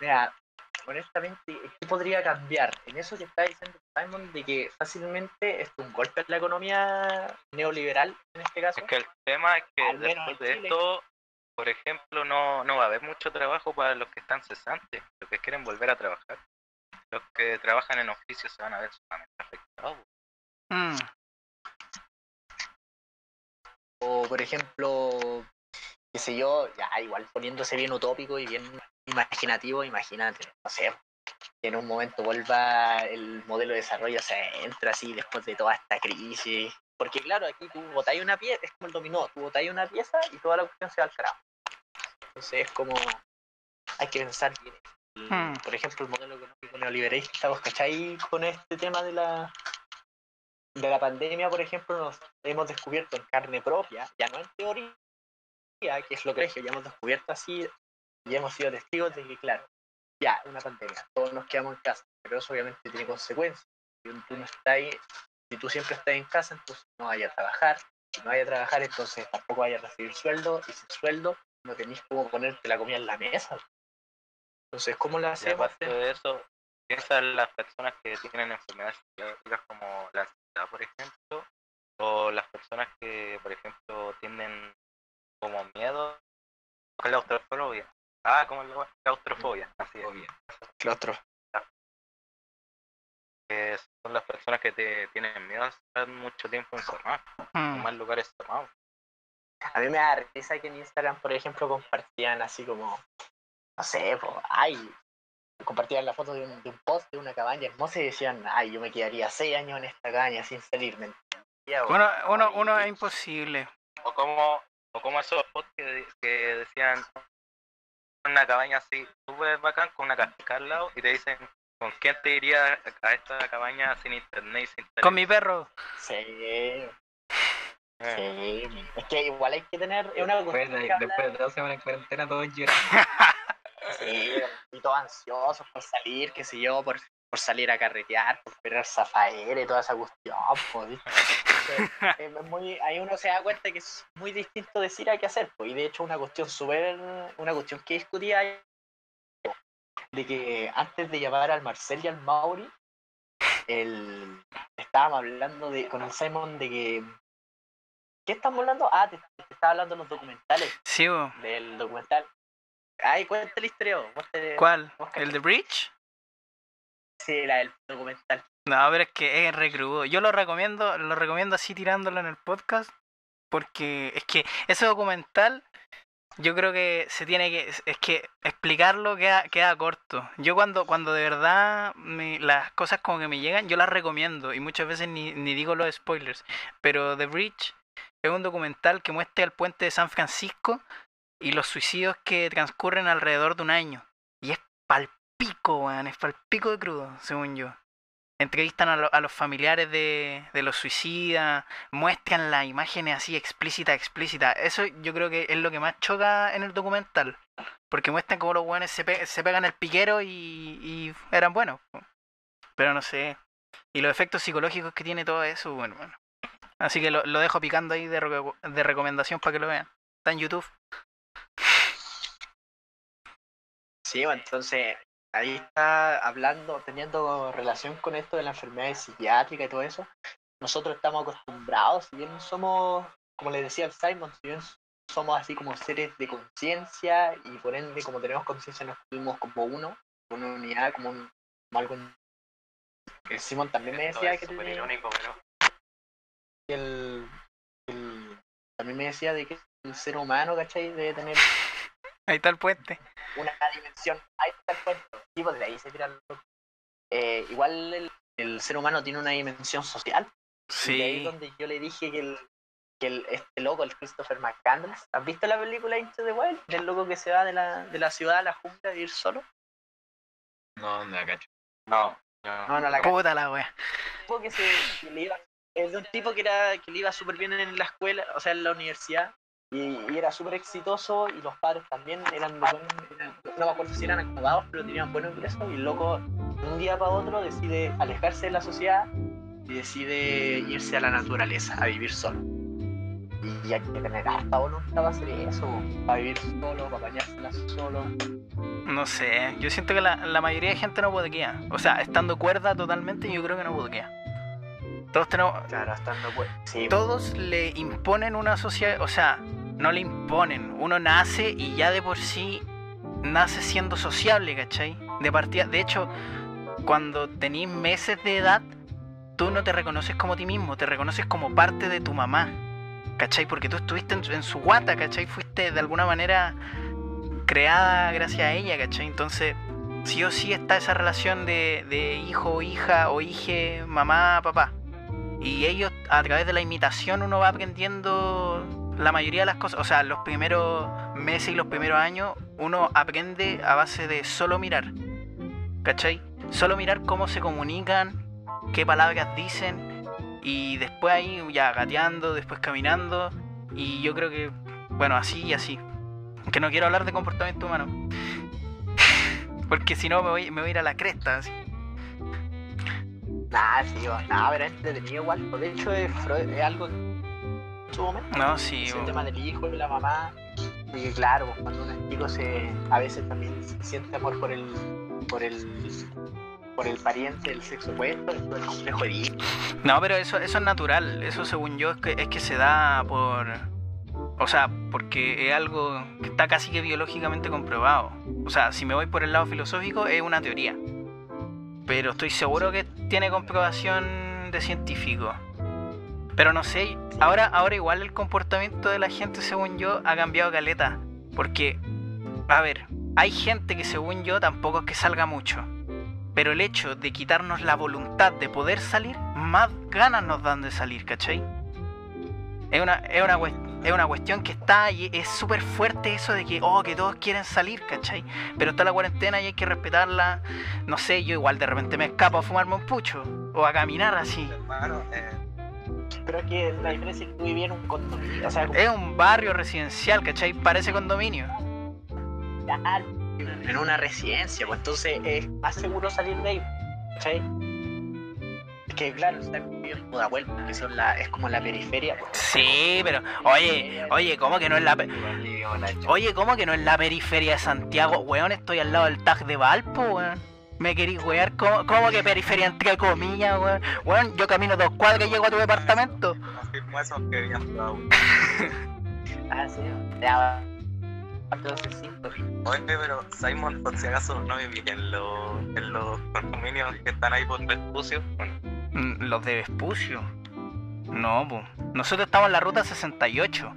Mira, honestamente, ¿qué podría cambiar? En eso que está diciendo Simon, de que fácilmente es un golpe a la economía neoliberal, en este caso. Es que el tema es que después de Chile. esto, por ejemplo, no, no va a haber mucho trabajo para los que están cesantes, los que quieren volver a trabajar. Los que trabajan en oficios se van a ver solamente afectados. Mm, O, por ejemplo, qué sé yo, ya igual poniéndose bien utópico y bien imaginativo, imagínate, no sé, que en un momento vuelva el modelo de desarrollo, se entra así después de toda esta crisis. Porque claro, aquí tú botáis una pieza, es como el dominó, tú botáis una pieza y toda la cuestión se va al carajo. Entonces es como, hay que pensar bien. Hmm. Por ejemplo, el modelo económico neoliberalista, ¿vos cachai con este tema de la de la pandemia, por ejemplo, nos hemos descubierto en carne propia, ya no en teoría, que es lo que ya hemos descubierto así y hemos sido testigos de que, claro, ya, una pandemia, todos nos quedamos en casa, pero eso obviamente tiene consecuencias. Si tú no estás ahí, si tú siempre estás en casa, entonces no vayas a trabajar, si no vayas a trabajar, entonces tampoco vayas a recibir sueldo, y sin sueldo no tenéis cómo ponerte la comida en la mesa. Entonces, ¿cómo lo Y hacemos? aparte de eso, piensa en las personas que tienen enfermedades psiquiátricas como la ansiedad, por ejemplo, o las personas que, por ejemplo, tienen como miedo, claustrofobia. Ah, como la claustrofobia, así es. Claustro. que son las personas que te tienen miedo a estar mucho tiempo encerradas, en mm. más lugares cerrados. A mí me da risa que en Instagram, por ejemplo, compartían así como, no sé, pues, ay, compartían la foto de un, de un post de una cabaña hermosa y decían, ay, yo me quedaría seis años en esta cabaña sin salirme. Uno, uno, uno es imposible. O como, o como esos posts que, de- que decían una cabaña así súper bacán con una casca al lado y te dicen con quién te iría a esta cabaña sin internet y sin Con mi perro. Sí, sí. Es que igual hay que tener, una Después cuestión de, que después de dos semanas en cuarentena, todos lloran. Sí, y todos ansiosos por salir, qué sé yo, por, por salir a carretear, por esperar zafaera y toda esa cuestión. pues, es muy, ahí uno se da cuenta que es muy distinto decir a qué hacer. Pues, y de hecho una cuestión súper, una cuestión que discutía de que antes de llamar al Marcel y al Mauri, el, estábamos hablando de, con el Simon de que... ¿Qué estamos hablando? Ah, te, te estaba hablando de los documentales, Sí, bo. del documental. Ay, cuéntale la historia, vos, vos te- ¿Cuál? vos ¿El de Bridge? Sí, la del documental. No, pero es que es re crudo. Yo lo recomiendo, lo recomiendo así tirándolo en el podcast. Porque es que ese documental, yo creo que se tiene que. Es que explicarlo queda, queda corto. Yo cuando, cuando de verdad me- las cosas como que me llegan, yo las recomiendo. Y muchas veces ni, ni digo los spoilers. Pero The Bridge es un documental que muestra el puente de San Francisco y los suicidios que transcurren alrededor de un año. Y es palpico, weón. Es palpico de crudo, según yo entrevistan a, a los familiares de, de los suicidas, muestran las imágenes así explícita, explícita. Eso yo creo que es lo que más choca en el documental. Porque muestran cómo los buenos se, se pegan el piquero y, y eran buenos. Pero no sé. Y los efectos psicológicos que tiene todo eso, bueno, bueno. Así que lo, lo dejo picando ahí de, reco- de recomendación para que lo vean. Está en YouTube. Sí, bueno, entonces ahí está hablando, teniendo relación con esto de la enfermedad psiquiátrica y todo eso. Nosotros estamos acostumbrados, si bien somos, como le decía el Simon, si bien somos así como seres de conciencia y por ende como tenemos conciencia nos vivimos como uno, como una unidad, como, un, como algo... El Simon también me decía es que tenía- irónico, pero el, el, también me decía de que el ser humano, ¿cachai? Debe tener Ahí está el puente. una dimensión. Ahí está el cuento. Sí, pues de ahí se tira el- eh, Igual el, el ser humano tiene una dimensión social. Y de ahí es Sí. donde yo le dije que el, que el este loco, el Christopher McCandless, ¿has visto la película Into the Wild? Del loco que se va de la, de la ciudad a la jungla a vivir solo. No, no la cacho. No, no. No, no la Puta la wea. se, que le iba, es de un tipo que era que le iba súper bien en la escuela, o sea, en la universidad, y, y era súper exitoso, y los padres también eran, no me acuerdo si eran acomodados, pero tenían buenos ingresos, y el loco, de un día para otro, decide alejarse de la sociedad y decide irse a la naturaleza, a vivir solo. Y hay que tener harta voluntad para hacer eso, para vivir solo, para bañársela solo. No sé. Yo siento que la, la mayoría de gente no podría. O sea, estando cuerda totalmente, yo creo que no podría. Todos tenemos. Claro, estando pues. Sí, Todos le imponen una sociedad. O sea, no le imponen. Uno nace y ya de por sí nace siendo sociable, ¿cachai? De partida. De hecho, cuando tenís meses de edad, tú no te reconoces como ti mismo, te reconoces como parte de tu mamá. ¿Cachai? Porque tú estuviste en, en su guata, ¿cachai? Fuiste de alguna manera creada gracias a ella, ¿cachai? Entonces, sí o sí está esa relación de, de hijo, hija o hije, mamá, papá. Y ellos, a través de la imitación, uno va aprendiendo la mayoría de las cosas. O sea, los primeros meses y los primeros años, uno aprende a base de solo mirar. ¿Cachai? Solo mirar cómo se comunican, qué palabras dicen. Y después ahí ya gateando, después caminando. Y yo creo que, bueno, así y así. Que no quiero hablar de comportamiento humano. Porque si no me voy, me voy a ir a la cresta. así. Nada, sí, nada, pero es entretenido igual. pues, De hecho, es, Freud- es algo en su momento. No, sí. es el tema del hijo y la mamá. Y que claro, pues, cuando un chico se, a veces también se siente amor por el, por el, por el pariente del sexo opuesto, es el complejo de. No, pero eso, eso es natural. Eso según yo es que, es que se da por... O sea, porque es algo que está casi que biológicamente comprobado. O sea, si me voy por el lado filosófico es una teoría. Pero estoy seguro que tiene comprobación de científico. Pero no sé, ahora, ahora igual el comportamiento de la gente según yo ha cambiado caleta. Porque, a ver, hay gente que según yo tampoco es que salga mucho. Pero el hecho de quitarnos la voluntad de poder salir, más ganas nos dan de salir, ¿cachai? Es una, es una, cues- es una cuestión que está y es súper fuerte eso de que, oh, que todos quieren salir, ¿cachai? Pero está la cuarentena y hay que respetarla. No sé, yo igual de repente me escapo a fumarme un pucho o a caminar así. Hermano, eh, Pero es que la diferencia es que tú vivías en un condominio, o sea, como Es un barrio residencial, ¿cachai? Parece condominio. en una residencia, pues entonces es más seguro salir de ahí, ¿cachai? Que claro, está en Pudahuel, que son la, es como la periferia, pues. Sí, pero, oye, oye, ¿cómo que no es la... Oye, ¿cómo que no es la periferia de Santiago? Weón, estoy al lado del tag de Valpo, weón. ¿Me querís wear? ¿Cómo, cómo que periferia entre comillas, weón? Weón, yo camino dos cuadras y llego a tu departamento. confirmo eso que habían jugado. Ah, sí, ya, entonces sí, pues, Oye, pero Simon, por si acaso, no viví en los, en los condominios que están ahí por Vespucio. Bueno, Los de Vespucio. No, pues. Nosotros estamos en la ruta 68.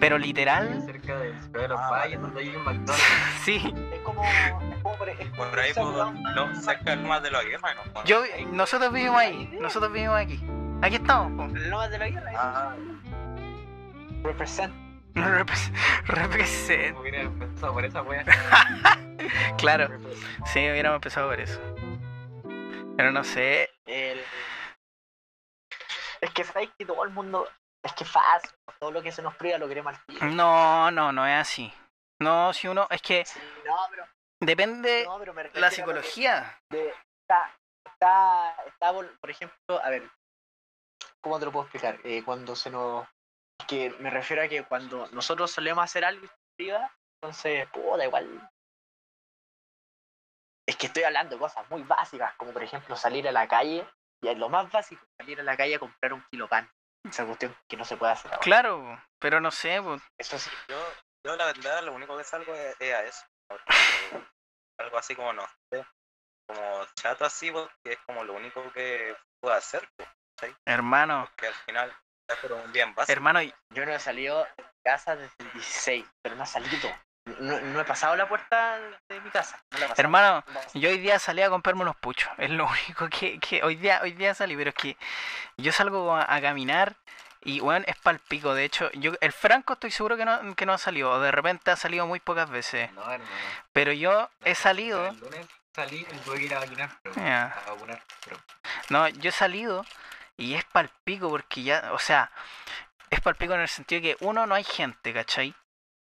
Pero literal, cerca de los Ah, donde hay un McDonald's. sí. es como, es como por, es por ahí, por, down- no, cerca mar de la guerra, ¿no? Bueno, Yo, nosotros vivimos ahí. Nosotros vivimos aquí. Aquí estamos, po. el Lomas de la guerra, Ah, represent. Repres- Represent. Hubiera empezado por esa wea. Claro. Sí, hubiéramos empezado por eso. Pero no sé. El... Es que sabes que todo el mundo, es que fácil, todo lo que se nos priva lo queremos al tiro. No, no, no es así. No, si uno. Es que Sí, no, pero, depende no, pero la psicología. de- está, está, está, por ejemplo, a ver, ¿cómo te lo puedo explicar? Eh, cuando se nos, es que me refiero a que cuando nosotros solemos hacer algo y se priva, entonces, puta, igual. Es que estoy hablando de cosas muy básicas, como por ejemplo salir a la calle, y es lo más básico, salir a la calle a comprar un kilo pan. Esa cuestión que no se puede hacer ahora. Claro, pero no sé. Eso sí, yo, yo la verdad, lo único que salgo es, es a eso. porque Algo así como, no sé, como chato así, porque es como lo único que puedo hacer. pues, Hermano, Porque al final, Ya, Pero un bien básico. Hermano, y- Yo no he salido de casa desde el 16, pero no he salido. No, no he pasado la puerta casa. No hermano, No. yo hoy día salí a comprarme unos puchos. Es lo único que, que hoy día hoy día salí, pero es que yo salgo a, a caminar y weón es pal pico. De hecho, yo el Franco estoy seguro que no, que no ha salido, o de repente ha salido muy pocas veces. No, hermano. Pero yo he salido. El lunes salí y tuve que ir a vacunar, pero. A vacunar, pero. No, yo he salido y es pal pico porque ya, o sea, es pal pico en el sentido que uno no hay gente, ¿cachai?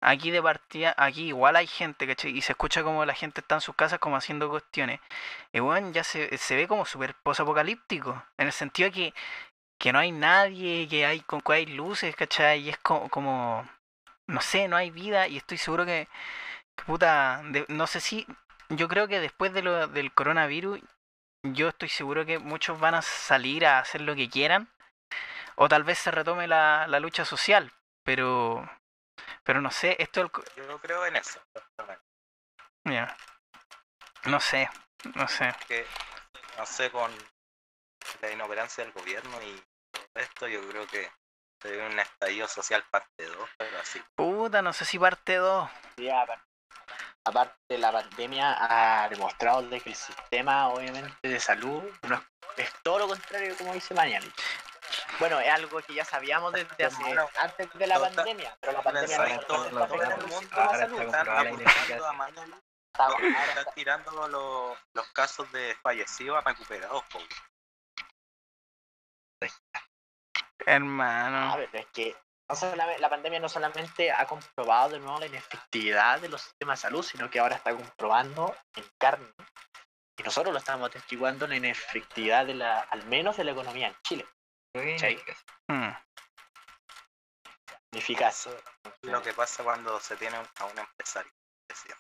Aquí de partida, aquí igual hay gente, ¿cachai? Y se escucha como la gente está en sus casas como haciendo cuestiones. Y bueno, ya se, se ve como súper posapocalíptico. En el sentido de que, que no hay nadie, que hay con que hay luces, ¿cachai? Y es como, no sé, no hay vida. Y estoy seguro que, puta, no sé si, yo creo que después de lo, del coronavirus yo estoy seguro que muchos van a salir a hacer lo que quieran. O tal vez se retome la, la lucha social. Pero. Pero no sé, esto co- Yo creo en eso. ya. No sé, no sé. Que, no sé, con la inoperancia del gobierno y todo esto, yo creo que se ve un estallido social parte 2, pero así. Puta, no sé si parte 2. Sí, aparte, aparte, la pandemia ha demostrado de que el sistema, obviamente, de salud no es, es todo lo contrario, como dice Mañalich. Bueno, es algo que ya sabíamos desde hace antes de la pandemia, pero la pandemia no la salud. está Están tirando los, los casos de fallecidos a recuperados. Hermano. A ver, es que la pandemia no solamente ha comprobado de nuevo la inefectividad de los sistemas de salud, sino que ahora está comprobando en carne. Y nosotros lo estamos atestiguando la inefectividad de la, al menos de la economía en Chile. Mm. Eso es lo que pasa cuando se tiene a un empresario. decía.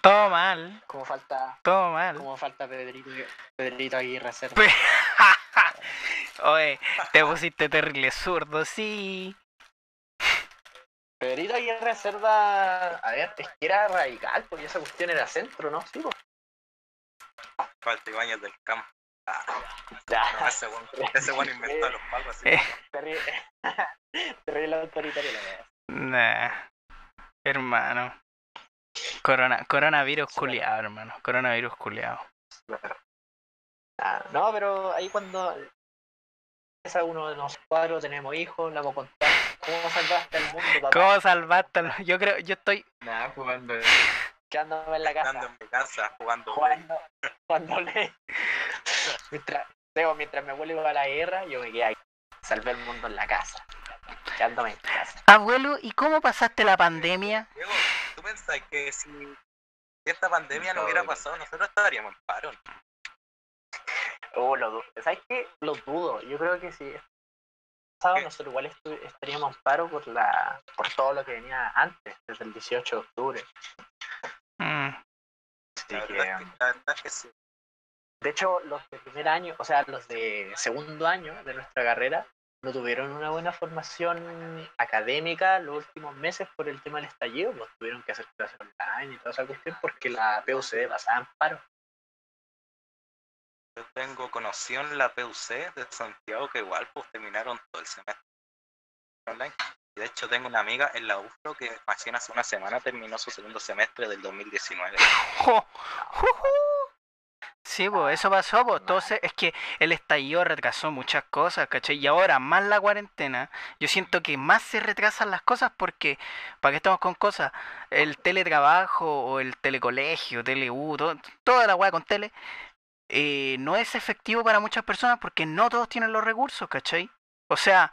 Todo mal, Como falta, todo mal. como falta Pedrito, Pedrito Aguirre hacer. Pe- Oye, te pusiste terrible zurdo, sí. Pedrito Aguirre Cerda, a ver, es que era radical, porque esa cuestión era centro, ¿no? Sí, pues. Falta Ibáñez del campo. Ah, Ya, no, ese buen, ese buen inventó los pagos. así. Eh. terrible, terrible autoritario la verdad. Nah. Hermano. Corona, coronavirus Sí, culiado, hermano. Coronavirus culiado. Ah, no, pero ahí cuando es uno de nosotros cuatro, tenemos hijos, le vamos a contar cómo salvaste al mundo, papá, ¿Cómo salvaste? al- Yo creo, yo estoy. Nada, jugando. quedándome en la casa, Estando en mi casa jugando. jugando, cuando le... mientras, digo, mientras mi abuelo iba a la guerra, yo me quedé ahí, salvé el mundo en la casa, quedándome en casa. Abuelo, ¿y cómo pasaste la pandemia? Diego, ¿tú pensás que si esta pandemia no hubiera pasado, nosotros estaríamos en paro? Oh, lo dudo. ¿Sabes qué? Lo dudo. Yo creo que si pasado, nosotros igual estu- estaríamos en paro por la por todo lo que venía antes, desde el 18 de octubre. Así La que, verdad, es que, la verdad es que sí. de hecho, los de primer año, o sea, los de segundo año de nuestra carrera, no tuvieron una buena formación académica los últimos meses por el tema del estallido, pues tuvieron que hacer clases online y toda esa cuestión porque la PUCD pasaba en paro. Yo tengo conocido la PUC de Santiago que igual pues terminaron todo el semestre online. De hecho tengo una amiga en la UFRO que recién hace una semana terminó su segundo semestre del 2019. jo. Sí, pues eso pasó, pues entonces es que el estallido retrasó muchas cosas, ¿cachai? Y ahora, más la cuarentena, yo siento que más se retrasan las cosas porque, ¿para qué estamos con cosas? El teletrabajo o el telecolegio, TeleU, todo, toda la weá con tele, eh, no es efectivo para muchas personas porque no todos tienen los recursos, ¿cachai? O sea,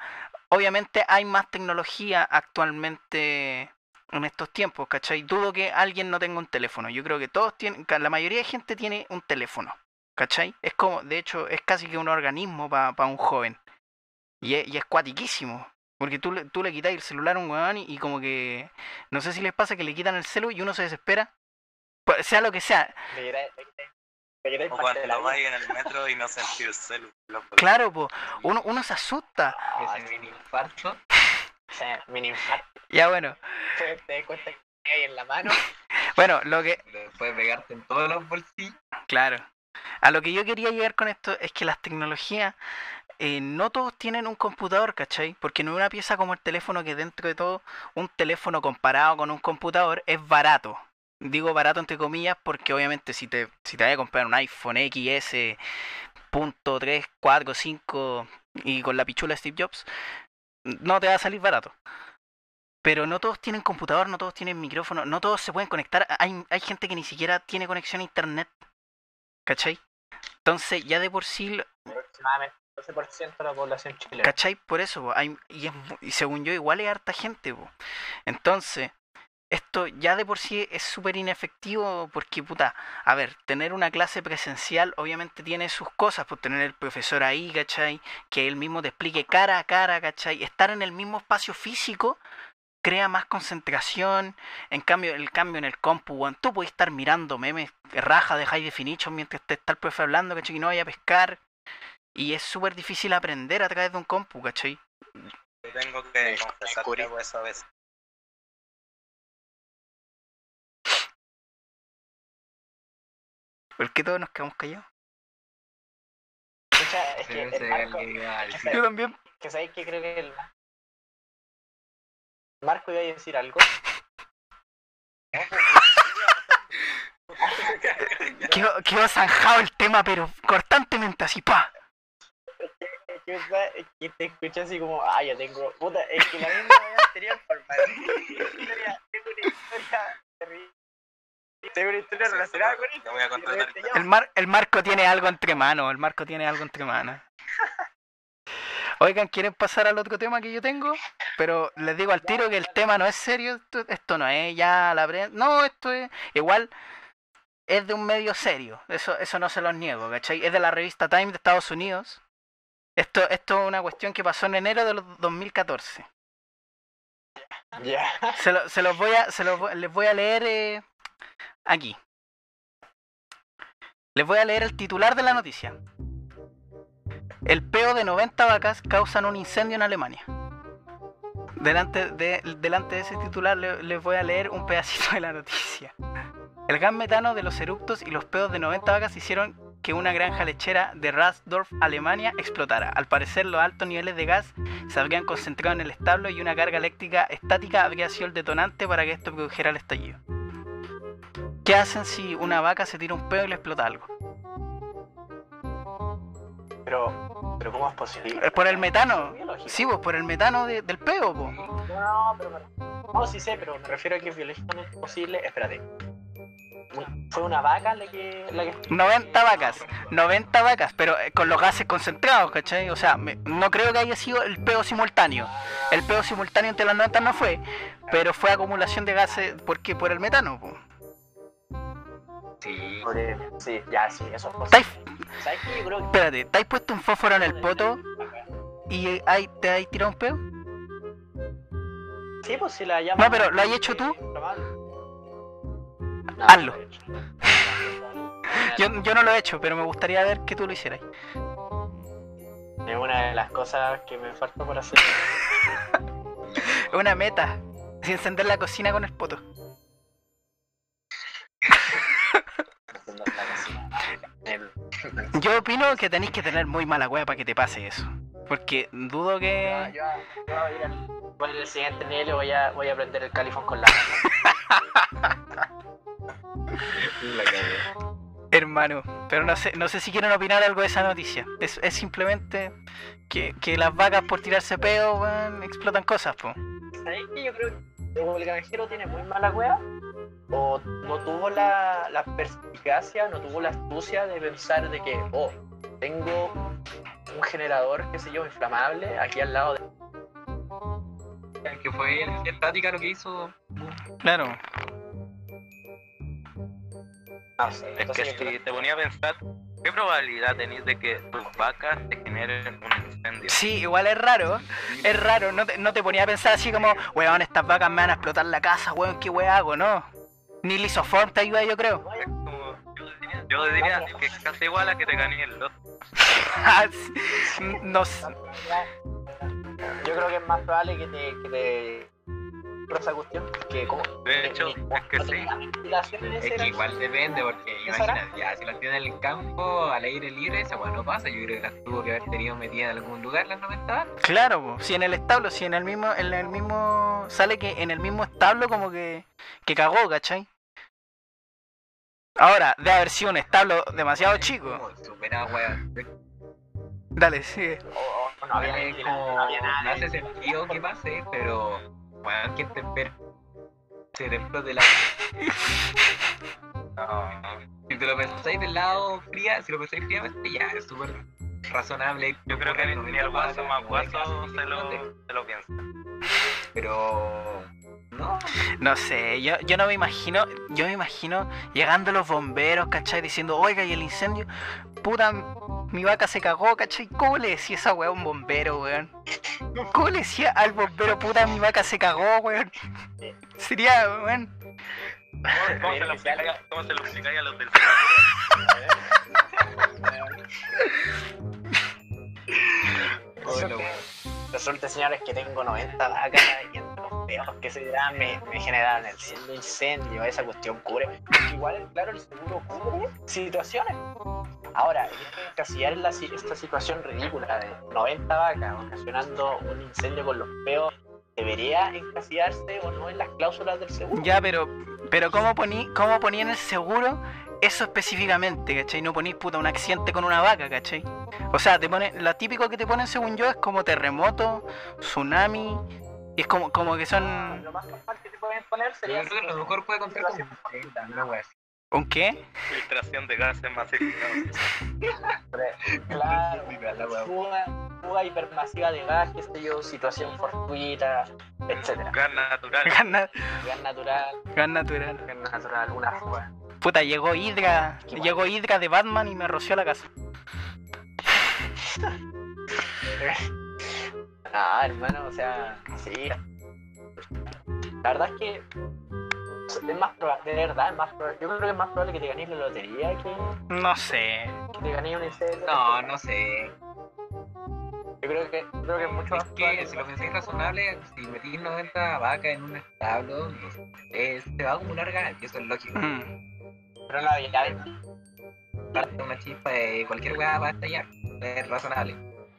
obviamente hay más tecnología actualmente en estos tiempos, ¿cachai? Dudo que alguien no tenga un teléfono. Yo creo que todos tienen, la mayoría de gente tiene un teléfono, ¿cachai? Es como, de hecho, es casi que un organismo para un joven. Y es, y es cuatiquísimo. Porque tú, le- tú le quitas el celular a un weón y, como que, no sé si les pasa que le quitan el celu y uno se desespera. Pues, sea lo que sea. O cuando vais en el metro y no sentir el celu. los- Claro, pues, uno, uno se asusta. Ese mini infarto. Mini infarto. Ya bueno, Te das cuenta que hay en la mano. bueno, lo que, puedes pegarte en todos los bolsillos. Claro. A lo que yo quería llegar con esto es que las tecnologías eh, no todos tienen un computador, ¿cachai? Porque no es una pieza como el teléfono que dentro de todo, un teléfono comparado con un computador es barato. Digo barato entre comillas porque obviamente si te, si te vas a comprar un iPhone XS punto 3, 4, 5 y con la pichula Steve Jobs, no te va a salir barato. Pero no todos tienen computador, no todos tienen micrófono, no todos se pueden conectar. Hay, hay gente que ni siquiera tiene conexión a internet. ¿Cachai? Entonces ya de por sí Aproximadamente 12% de la población chilena. ¿Cachai? Por eso, po, hay, y, es mu- y según yo, igual es harta gente. po. Entonces, esto ya de por sí es súper inefectivo porque, puta, a ver, tener una clase presencial obviamente tiene sus cosas, pues tener el profesor ahí, ¿cachai? Que él mismo te explique cara a cara, ¿cachai? Estar en el mismo espacio físico crea más concentración. En cambio, el cambio en el compu, tú puedes estar mirando memes raja de high definition mientras te está el profe hablando, ¿cachai? Y no vaya a pescar. Y es súper difícil aprender a través de un compu, ¿cachai? Yo tengo que confesar que hago eso a veces. ¿Por qué todos nos quedamos callados? Escucha, es que el Marco, sí. Yo también. que sabéis que creo que el Marco iba a decir algo. Quedó, quedó zanjado el tema, pero cortantemente así, pa. Es que, que te escuché así como, ah, yo tengo, puta, es que la misma vez anterior, por Tengo una historia terrible. Tengo una historia Sí, relacionada sí, con esto. te voy a y contratar. realmente ya- El, mar, el Marco tiene algo entre manos, el Marco tiene algo entre manos. Oigan, ¿quieren pasar al otro tema que yo tengo? Pero les digo al tiro que el tema no es serio, esto, esto no es ya la pre... No, esto es... Igual es de un medio serio, eso, eso no se los niego, ¿cachai? Es de la revista Time de Estados Unidos. Esto, esto es una cuestión que pasó en enero de los 2014. Ya. Se, lo- se los voy a, se los voy- les voy a leer eh, aquí. Les voy a leer el titular de la noticia. El peo de 90 vacas causan un incendio en Alemania. Delante de, ese titular le- les voy a leer un pedacito de la noticia. El gas metano de los eructos y los peos de 90 vacas hicieron que una granja lechera de Rasdorf, Alemania, explotara. Al parecer, los altos niveles de gas se habrían concentrado en el establo y una carga eléctrica estática habría sido el detonante para que esto produjera el estallido. ¿Qué hacen si una vaca se tira un peo y le explota algo? Pero, pero ¿cómo es posible? Eh, Por el metano. Es. Sí, pues por el metano de- del peo, po. No, pero no, sí sé, pero me refiero a que es biológicamente posible. Espérate. Fue una vaca la que. La que 90 vacas, 90 vacas, pero eh, con los gases concentrados, ¿cachai? O sea, me- no creo que haya sido el peo simultáneo. El peo simultáneo entre las 90 no fue, pero fue acumulación de gases porque por el metano, po. Sí. Sí, ya, sí, eso es posible. ¿Estáis- ¿Sabes qué? Yo creo que. Espérate, ¿te has puesto un fósforo en el poto y eh, hay- te has tirado un peo? Sí, pues si la llaman. No, pero ¿lo has hecho tú? No, Hazlo. Yo, yo no lo he hecho, pero me gustaría ver que tú lo hicieras. Es una de las cosas que me faltó por hacer. Es una meta. Sin encender la cocina con el poto. Yo opino que tenéis que tener muy mala wea para que te pase eso. Porque dudo Yo, que. yo- yo voy a ir al, voy a ir al siguiente nivel y voy a, voy a prender el califón con la La cagué. Hermano, pero no sé, no sé si quieren opinar algo de esa noticia. Es, es simplemente que, que las vacas por tirarse peo, weón, explotan cosas, po. ¿Sabes qué? Yo creo que el granjero tiene muy mala wea o no tuvo la, la perspicacia, no tuvo la astucia de pensar de que, oh, tengo un generador, qué sé yo, inflamable aquí al lado de... Que fue energía estática lo que hizo. Claro. No sé, Es que si creo- te ponía a pensar, ¿qué probabilidad tenéis de que tus vacas te generen un incendio? Sí, igual es raro. Es raro, no te, no te ponía a pensar así como, weón, estas vacas me van a explotar la casa, weón, ¿qué weón hago? No. Ni lisoform te ayuda, yo creo. Es como- yo diría, que es casi igual a que te gané el loto. no sé. Yo creo que es más probable que te, que te, por esa cuestión. Que como, De hecho, es que sí. Es que igual depende, porque imagínate, ya, si las tiene en el campo, al aire libre, esa weá no pasa. Yo creo que las tuvo que haber tenido metidas en algún lugar las 90 Claro, po. si en el establo, si en el mismo, en el mismo, sale que en el mismo establo como que, que cagó, ¿cachai? Ahora, de haber sido un establo demasiado chico. Dale, sigue. O, o no había como, no había no nada. hace sentido que pase, pero, bueno, ¿quién te espera? Se te explote la. No, Si te lo pensáis del lado fría, si lo pensáis fríamente, ya es súper razonable. yo creo que ni el guaso más guaso se se lo, se lo piensa. Pero. No, sé, yo, yo no me imagino, yo me imagino llegando los bomberos, ¿cachai? Diciendo, oiga, ¿y el incendio? Puta, mi vaca se cagó, ¿cachai? ¿Cómo le decía esa weá a un bombero, weón? ¿Cómo le decía al bombero, puta, mi vaca se cagó, weón? Sería, weón. ¿Cómo, cómo se lo explicáis, ¿Cómo se lo explicáis a los del Resulta, resulta, señores, que tengo 90 vacas y peos que se dan me, me el incendio, esa cuestión cubre. Igual, claro, el seguro cubre situaciones. Ahora, encasillar la, si- esta situación ridícula de 90 vacas ocasionando un incendio con los peos, ¿debería encasillarse o no en las cláusulas del seguro? Ya, pero, pero ¿cómo poní, cómo poní en el seguro eso específicamente, ¿cachai? No ponís, puta, un accidente con una vaca, ¿cachai? O sea, te pone, lo típico que te ponen, según yo, es como terremoto, tsunami, y es como, como que son... Lo más normal que te pueden poner sería... yo creo que a lo mejor puede contar como una wea. ¿Un qué? Filtración de gases masificados. Claro, fuga, fuga hipermasiva de gas, qué sé yo, situación fortuita, etcétera. Gas natural. Gas, na- Gas natural, gas natural. gas natural, una fuga. Puta, llegó Hydra, Qué llegó Hydra de Batman y me roció la casa. Ah, hermano, o sea, sí. La verdad es que es más probable, de verdad, es más probable. Yo creo que es más probable que te ganes la lotería que, No sé. que te ganes un incendio. No, no sé. Yo creo que, yo creo que es mucho Es más que probable. si lo pensáis razonable, si metís 90 vacas en un establo, eh, se va a acumular gas, y eso es lógico. Mm. Pero no había Parte una chispa de cualquier weá va a estallar. Es razonable.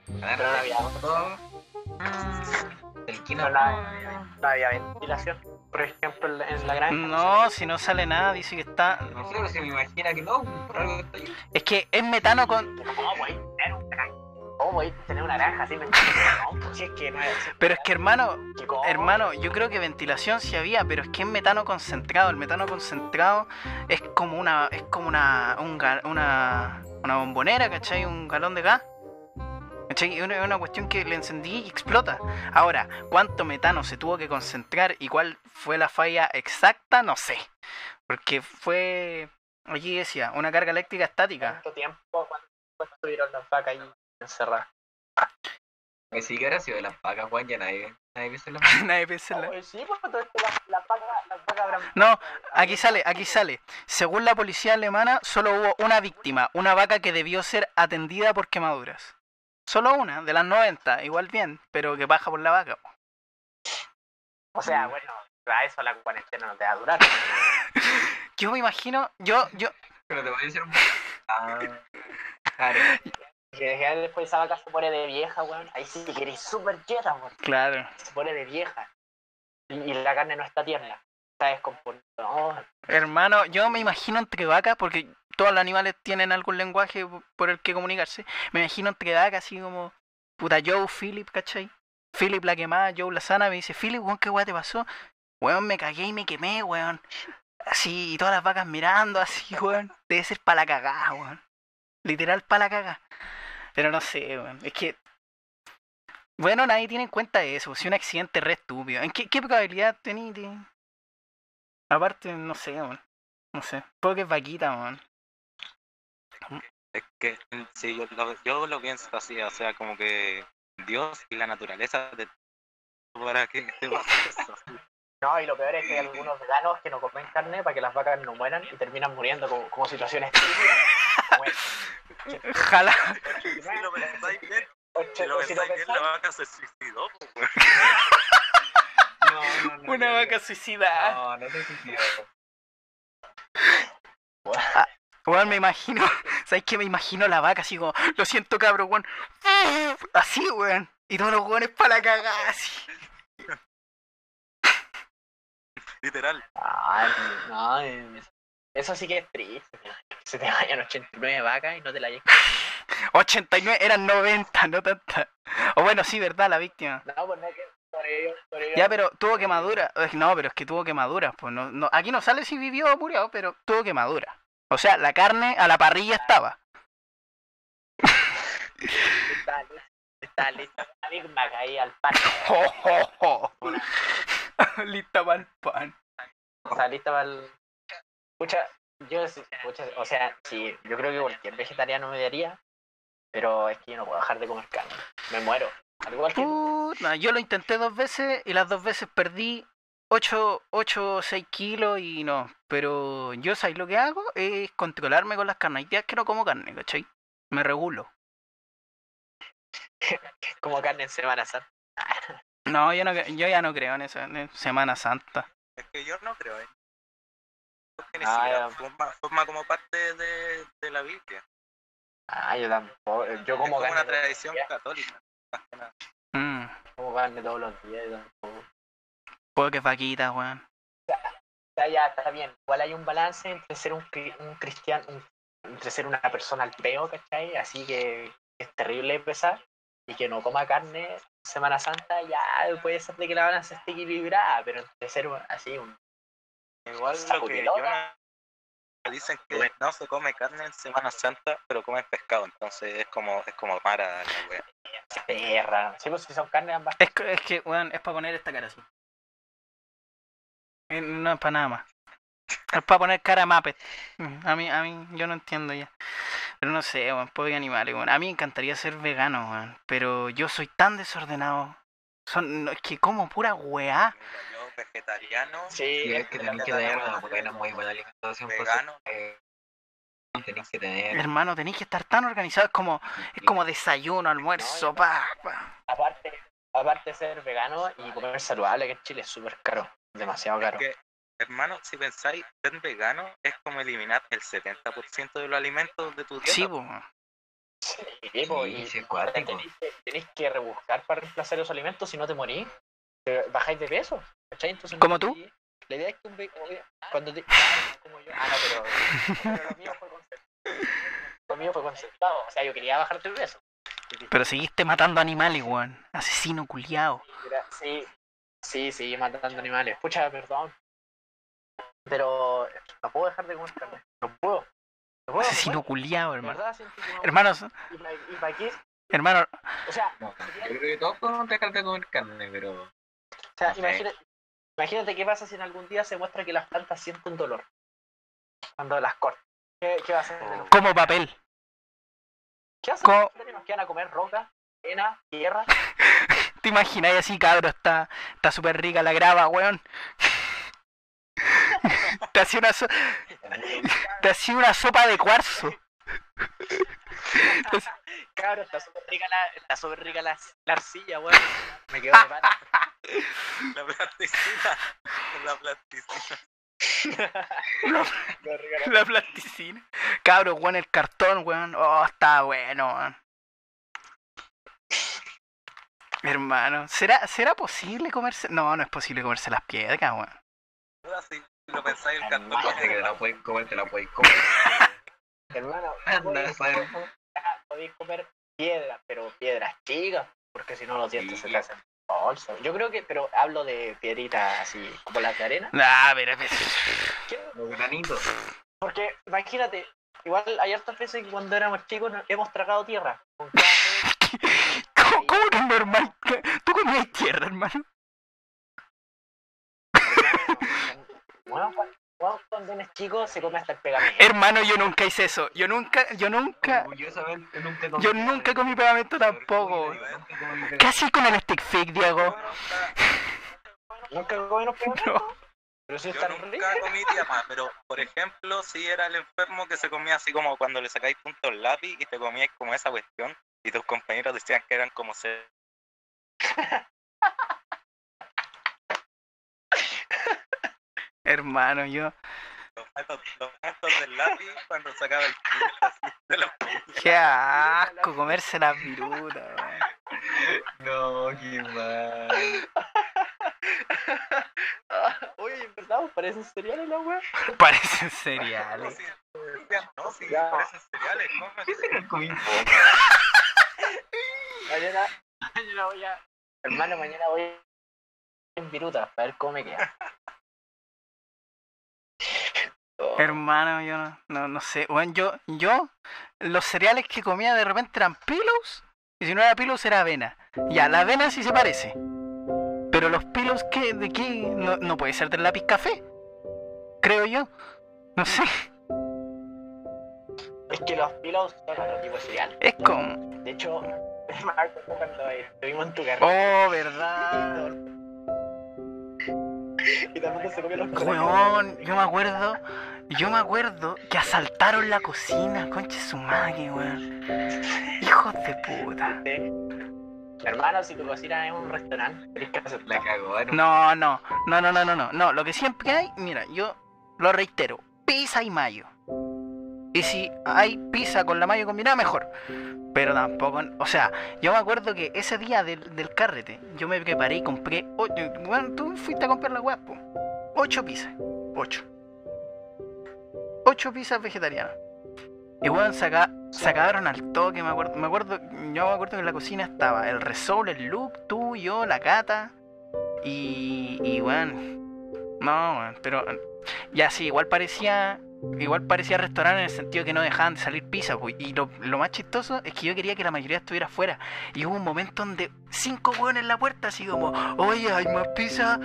Ver, Pero había, todo. Mm, El quino. No había ventilación. Por ejemplo, en la- en la granja. No, si no sale nada, dice que está... No sé, pero se me imagina que no, por algo. Es que es metano con... ¿Cómo tener una granja? ¿Cómo voy a tener una granja así? Me no, pues si es que no es así. Pero es que, hermano, Hermano, yo creo que ventilación sí había, pero es que es metano concentrado. El metano concentrado es como una, es como una, un una, una bombonera, ¿cachai? Un galón de gas. ¿Cachai? Es una, una cuestión que le encendí y explota. Ahora, ¿cuánto metano se tuvo que concentrar y cuál fue la falla exacta? No sé. Porque fue, aquí decía, una carga eléctrica estática. ¿Cuánto tiempo? ¿Cuánto tiempo estuvieron las vacas ahí encerradas? Que sí que sido de las vacas, Juan, ya nadie, nadie piensa en las Nadie piensa en la- sí, pues todo esto, las, las vacas, las vacas habrán... No, aquí sale, aquí sale. Según la policía alemana, solo hubo una víctima, una vaca que debió ser atendida por quemaduras. Solo una, de las 90, igual bien, pero que baja por la vaca. po. O sea, bueno, a eso la cuarentena no te va a durar. Yo me imagino, yo, yo, Pero te voy a decir un. Ah, claro. Que después esa vaca se pone de vieja, weón. Ahí sí que eres súper quieta, weón. claro, Se pone de vieja. Y, y la carne no está tierna. Está descompuesta. No, hermano, yo me imagino entre vacas, porque todos los animales tienen algún lenguaje por el que comunicarse. Me imagino entre vacas, así como, puta, Joe, Philip, ¿cachai? Philip la quemada, Joe la sana, me dice, Philip, weón, ¿qué weón te pasó? Weón, me cagué y me quemé, weón. Así, y todas las vacas mirando, así, weón. Debe ser para la cagada, weón. Literal para la cagada. Pero no sé, weón. Es que. Bueno, nadie tiene en cuenta eso. Si un accidente re estúpido. ¿En qué, qué probabilidad de.? Aparte, no sé, weón. No sé. Puedo que es vaquita, weón. Es que sí, yo lo, yo lo pienso así, o sea, como que Dios y la naturaleza de para que te pase eso. no, y lo peor es que hay algunos veganos que no comen carne para que las vacas no mueran y terminan muriendo como, como situaciones. Como Jala. Si lo pensáis bien, si lo pensáis la vaca se suicidó. weón. no, no, Una vaca suicida. No, no te suicidas. Weón, me imagino, ¿sabes qué? Me imagino la vaca así como, lo siento cabrón, weón. Así, weón. Y todos los weones para la cagada, así. Literal. Ay, no, eh, eso sí que es triste. Que se te vayan 89 vacas y no te la hayas comido. 89, eran 90, no tantas. O bueno, sí, ¿verdad? La víctima. No, pues no es que por ello, por ello. Ya, pero tuvo quemadura. No, pero es que tuvo quemaduras. Pues no, no, aquí no sale si vivió o murió, pero tuvo quemadura. O sea, la carne a la parrilla estaba. Está lista, está lista. La Big Mac ahí al pan. Jo. Lista para el pan. Está lista para el. Yo, o sea, sí, yo creo que cualquier vegetariano me daría, pero es que yo no puedo dejar de comer carne. Me muero. Al igual que. Puta, yo lo intenté dos veces y las dos veces perdí 8, 8 o 6 kilos y no. Pero yo, ¿sabes lo que hago? Es controlarme con las carnes. Hay días que no como carne, ¿cachai? Me regulo. como carne en Semana Santa. No, yo, no, yo ya no creo en eso, en Semana Santa. Es que yo no creo, ¿eh? Ah, siquiera ya. forma, forma como parte de, de la Biblia. Ah, yo tampoco. Yo es como como carne. una tradición católica. más que nada. Mm, Como carne todos los días. yo tampoco. Puedo que vaquita, weón. Sea, ya está bien. Igual hay un balance entre ser un, un cristiano, un- entre ser una persona al peo, ¿cachai? Así que es terrible pesar y que no coma carne en Semana Santa, ya puede ser de que la balanza esté equilibrada, pero entre ser así un. Igual lo que yo dicen que no se come carne en Semana Santa, pero comen pescado, entonces es como es como mara la wea. perra. Sí, pues si son carnes ambas. Es que, es que, weón, es para poner esta cara así. Eh, No es para nada más. Es para poner cara de Muppet. A mí, a mí, yo no entiendo ya. Pero no sé, weón, pobre animales, weón. A mí me encantaría ser vegano, weón. Pero yo soy tan desordenado. Son, no, es que como pura weá. Mira, yo vegetariano, Sí, es que tenéis que tener una buena, muy buena alimentación. pues, vegano, eh, tenéis que tener. Hermano, tenéis que estar tan organizado. Es como, es como desayuno, almuerzo, pa, pa. aparte, aparte de ser vegano y comer saludable, que en Chile es súper caro. Demasiado caro. que, hermano, si pensáis, ser vegano es como eliminar el 70% de los alimentos de tu dieta. Sí, po. Sí, po, Sí, y sí, tenéis que, tenéis que rebuscar para reemplazar los alimentos si no te morís. bajáis de peso. Entonces, ¿Como no tú? La idea es que un ve- obvia- cuando te. Ah, como yo. Ah, no, pero. pero lo mío fue concertado. Lo mío fue concertado. O sea, yo quería bajar de peso. Pero seguiste matando animales, weón. Asesino culiao. Era- Sí, sí, sí, matando animales. Pucha, perdón. Pero no puedo dejar de comer carne. No puedo. No puedo. no Asesino puedo. culiao, De hermano. Hermanos, ¿Y para, qué? hermano, O sea, No, yo creo que todos podemos dejar de comer carne, pero. o sea No imagínate, imagínate qué pasa si en algún día se muestra que las plantas sienten dolor cuando las cortan. ¿Qué, qué va a hacer? los- como papel. ¿Qué hacen? como- ¿Nos quedan a comer roca, arena, tierra? ¿Te imaginas así, cabro? Está está súper rica la grava, weón. Te hacía una, so- te hacía una sopa de cuarzo. Cabrón, está súper rica la, está súper rica la, la arcilla, weón. Me quedo de pata. La plasticina. La plasticina. La- La plasticina. Cabro, weón, el cartón, weón. Oh, está bueno, weón. Hermano, ¿será, ¿será posible comerse? No, no es posible comerse las piedras, weón. Si lo pensáis, el. Dice que la puedes comer, te la puedes comer. Hermano, Anda, podéis saber. comer- podéis comer piedras, pero piedras chicas, porque si no los dientes se te hacen bolsa. Yo creo que, pero hablo de piedritas así como las de arena. Nah, pero, pero- ¿Qué? Los granitos. Porque imagínate, igual hay hartas veces que cuando éramos chicos hemos tragado tierra. Con café, ¿Cómo, cómo que es normal? ¿Tú comías tierra, hermano? hermano. Bueno, cuando, eres chico se come hasta el pegamento. Hermano, yo nunca hice eso. Yo nunca, yo nunca, comí yo nunca comí pegamento tampoco. Comí ¿Qué pegamento. haces con el stick fake, Diego? Nunca comimos pegamento. No. Pero si Yo está nunca rico. comí tierra, pero por ejemplo, si era el enfermo que se comía así como cuando le sacáis puntos al lápiz y te comíais como esa cuestión y tus compañeros decían que eran como se Hermano, yo. Los gestos, los gestos del lápiz cuando sacaba el de los Qué asco comerse la viruta, weón. No, qué mal. Oye, en verdad, parecen cereales la wea. Parecen No, cereales. no, sí, parecen cereales, cómete. Comí poco. Mañana, mañana voy a. Hermano, mañana voy en viruta para ver cómo me queda. Oh, Hermano, yo no, no, no sé. Bueno, yo, yo, los cereales que comía de repente eran pillows. Y si no era pillows, era avena. Ya, la avena sí se parece. Pero los pillows, ¿qué? ¿De qué? No, no puede ser del lápiz café. Creo yo. No sé. Es que los pilos son otro tipo de cereal. Es como. De hecho, me acuerdo cuando estuvimos en tu carrera. Oh, verdad. Y mundo se comió los Weón, yo me acuerdo. Yo me acuerdo que asaltaron la cocina. Conche su madre, weón. Hijos de puta. Hermano, si tu cocina es un restaurante, tenés que aceptar. No, no, no, no, no, no, no, no. Lo que siempre hay, mira, yo lo reitero, pizza y mayo. Y si hay pizza con la mayo combinada, mejor. Pero tampoco, o sea, yo me acuerdo que ese día del, del carrete, yo me preparé y compré, ocho, bueno, tú fuiste a comprar la weá. Ocho pizzas, ocho. Ocho pizzas vegetarianas. Y bueno, se, aca- se acabaron al toque, me acuerdo, me acuerdo, yo me acuerdo que en la cocina estaba el Resol, el Luke, tú, yo, la Cata, y, y bueno, no, weón, pero ya sí, igual parecía, igual parecía restaurante en el sentido que no dejaban de salir pizza, pues, y lo, más chistoso es que yo quería que la mayoría estuviera afuera, y hubo un momento donde cinco hueones en la puerta, así como, oye, hay más pizza,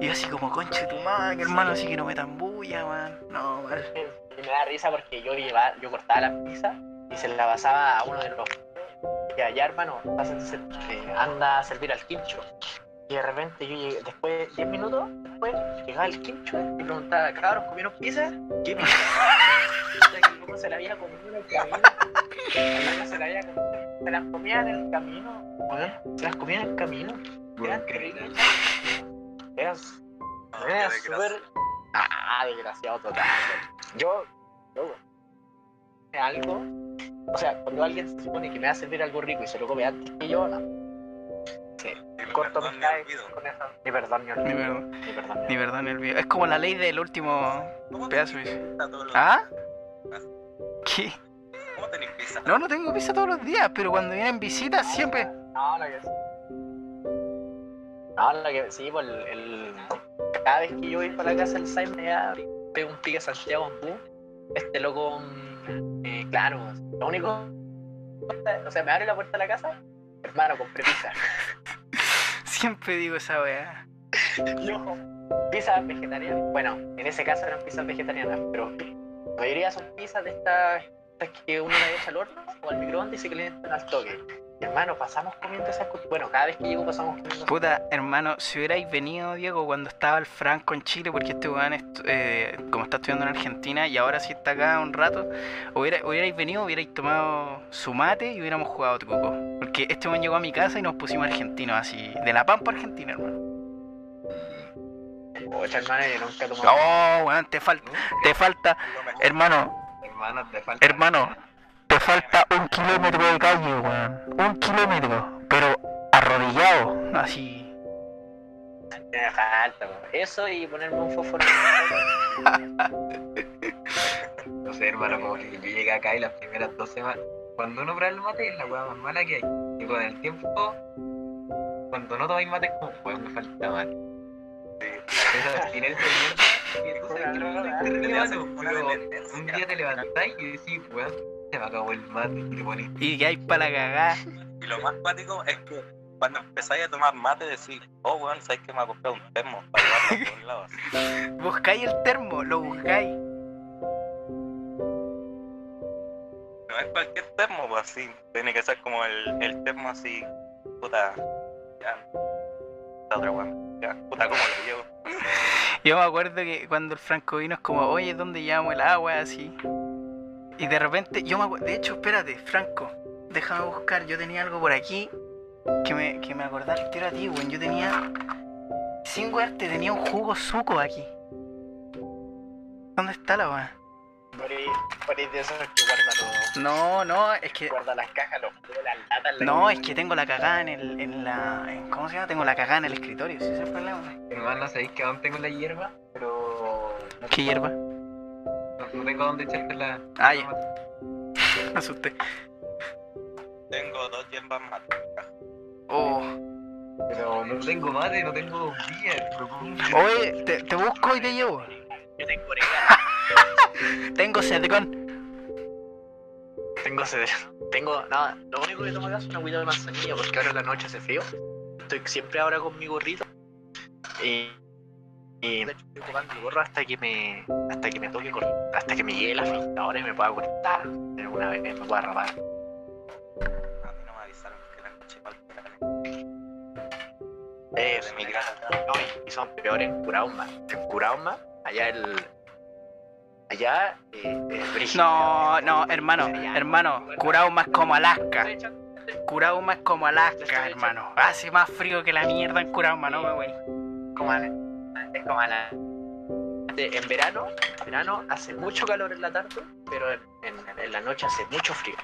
y así como, conche tu madre, hermano, así que no me tan bulla, man, no, man. Y me da risa porque yo llevaba, yo cortaba la pizza y se la pasaba a uno de los que allá hermano eh, anda a servir al quincho. Y de repente yo llegué, después, 10 minutos después, llegaba el quincho y preguntaba, cabros, ¿comieron pizza? ¿Qué pizza? O sea, se la había comido en el camino. Se la había comido. Se las comía en el camino. Se las comía en el camino. Eran terribles. Eran qué súper. Ah, desgraciado total. Yo, yo, algo. O sea, cuando alguien se supone que me va a servir algo rico y se lo come antes que yo, no. Ni Corto perdón ni cae olvido. con eso. Ni perdón ni Ni olvido. perdón, Ni perdón ni ni olvido. perdón, ni olvido. Es como la ley del último ¿Cómo pedazo. tenés dice. pizza todos los ¿Ah? ¿Qué? ¿Cómo tenés pizza? No, no tengo pizza todos los días, pero cuando vienen visitas siempre. No, lo que No, lo que sí, pues el, el- Cada vez que yo voy para la casa del Simon, ya pego un pique a Santiago. Este loco, mm, eh, claro, lo único. O sea, me abre la puerta de la casa, hermano, compré pizza. Siempre digo esa weá. Ojo, pizzas vegetarianas. Bueno, en ese caso eran pizzas vegetarianas, pero la mayoría son pizzas de estas, estas que uno la echa al horno o al microondas y se calientan al toque. Y hermano, pasamos comiendo esas cosas. Bueno, cada vez que llego pasamos comiendo Puta, hermano, si hubierais venido, Diego, cuando estaba el Franco en Chile, porque este weón, eh, como está estudiando en Argentina y ahora sí está acá un rato, hubiera, hubierais venido, hubierais tomado su mate y hubiéramos jugado truco. Porque este weón llegó a mi casa y nos pusimos argentinos, así, de la pampa argentina, hermano. Ocha, hermano, yo nunca. Oh, weón, te falta, te falta, hermano, Hermano, te falta. hermano, te falta un kilómetro de calle, weón. Un kilómetro, pero arrodillado, así. Me falta. Eso y ponerme un fósforo. No sé, hermano, como que yo llegué acá y las primeras dos semanas. Cuando uno prueba el mate es la hueá más mala que hay. Y con el tiempo, cuando no tomáis mate es como, weón, me falta mate. Esa abstinencia de mierda, que tú sabes que no pero un día te levantáis y decís, weón, se me acabó el mate y te pones. Y que hay para cagar. Y lo más cuático es que cuando empezáis a tomar mate decís, oh weón, sabes que me ha comprado un termo para llevarlo a todos lados. Buscáis el termo, lo buscáis. No es cualquier termo, pues así. Tiene que ser como el, el termo así, puta. Ya. La otra weón. Ya, puta, ¿cómo lo llevo? Yo me acuerdo que cuando el Franco vino es como, oye, ¿dónde llevamos el agua? Así. Y de repente, yo me acuerdo, de hecho, espérate, Franco, déjame buscar, yo tenía algo por aquí que me, que me acordara que era a ti, weón. Yo tenía, sin wearte, tenía un jugo suco aquí. ¿Dónde está la weá? Por de esos que guarda los. No, no, es que. Guarda las cajas, los las latas. la- No, es que tengo la cagada en el. En la, en- ¿Cómo se llama? Tengo la cagada en el escritorio, ese es el problema. Hermano, no sabéis que aún tengo la hierba, pero. No, ¿Qué hierba? No, no tengo dónde echarle la. Ah, ya. Me asusté. Tengo dos hierbas más. Oh. Pero no tengo mate, no tengo bombilla. Oye, te, te busco y te llevo. Yo tengo orégano. Tengo sedcon. Tengo sed. Tengo. No, lo único que tomo acá es una agüita de manzanilla porque ahora en la noche hace frío. Estoy siempre ahora con mi gorrito. Y. Y de hecho estoy ocupando el gorro hasta que me. hasta que me toque cortar. Hasta que me llegue la afeitadora y me pueda cortar. Alguna vez me pueda rapar. A mí no me avisaron que la noche falta. Eh, De mi grado. No, y son peores en Curauma. En Curauma, allá el. Allá, eh, eh. No, no, hermano, hermano. Curauma es como Alaska. Curauma es como Alaska, hermano. Hace más frío que la mierda en Curauma, no me voy. como a es como a la- de- en verano, en verano hace mucho calor en la tarde, pero en, en- en la noche hace mucho frío.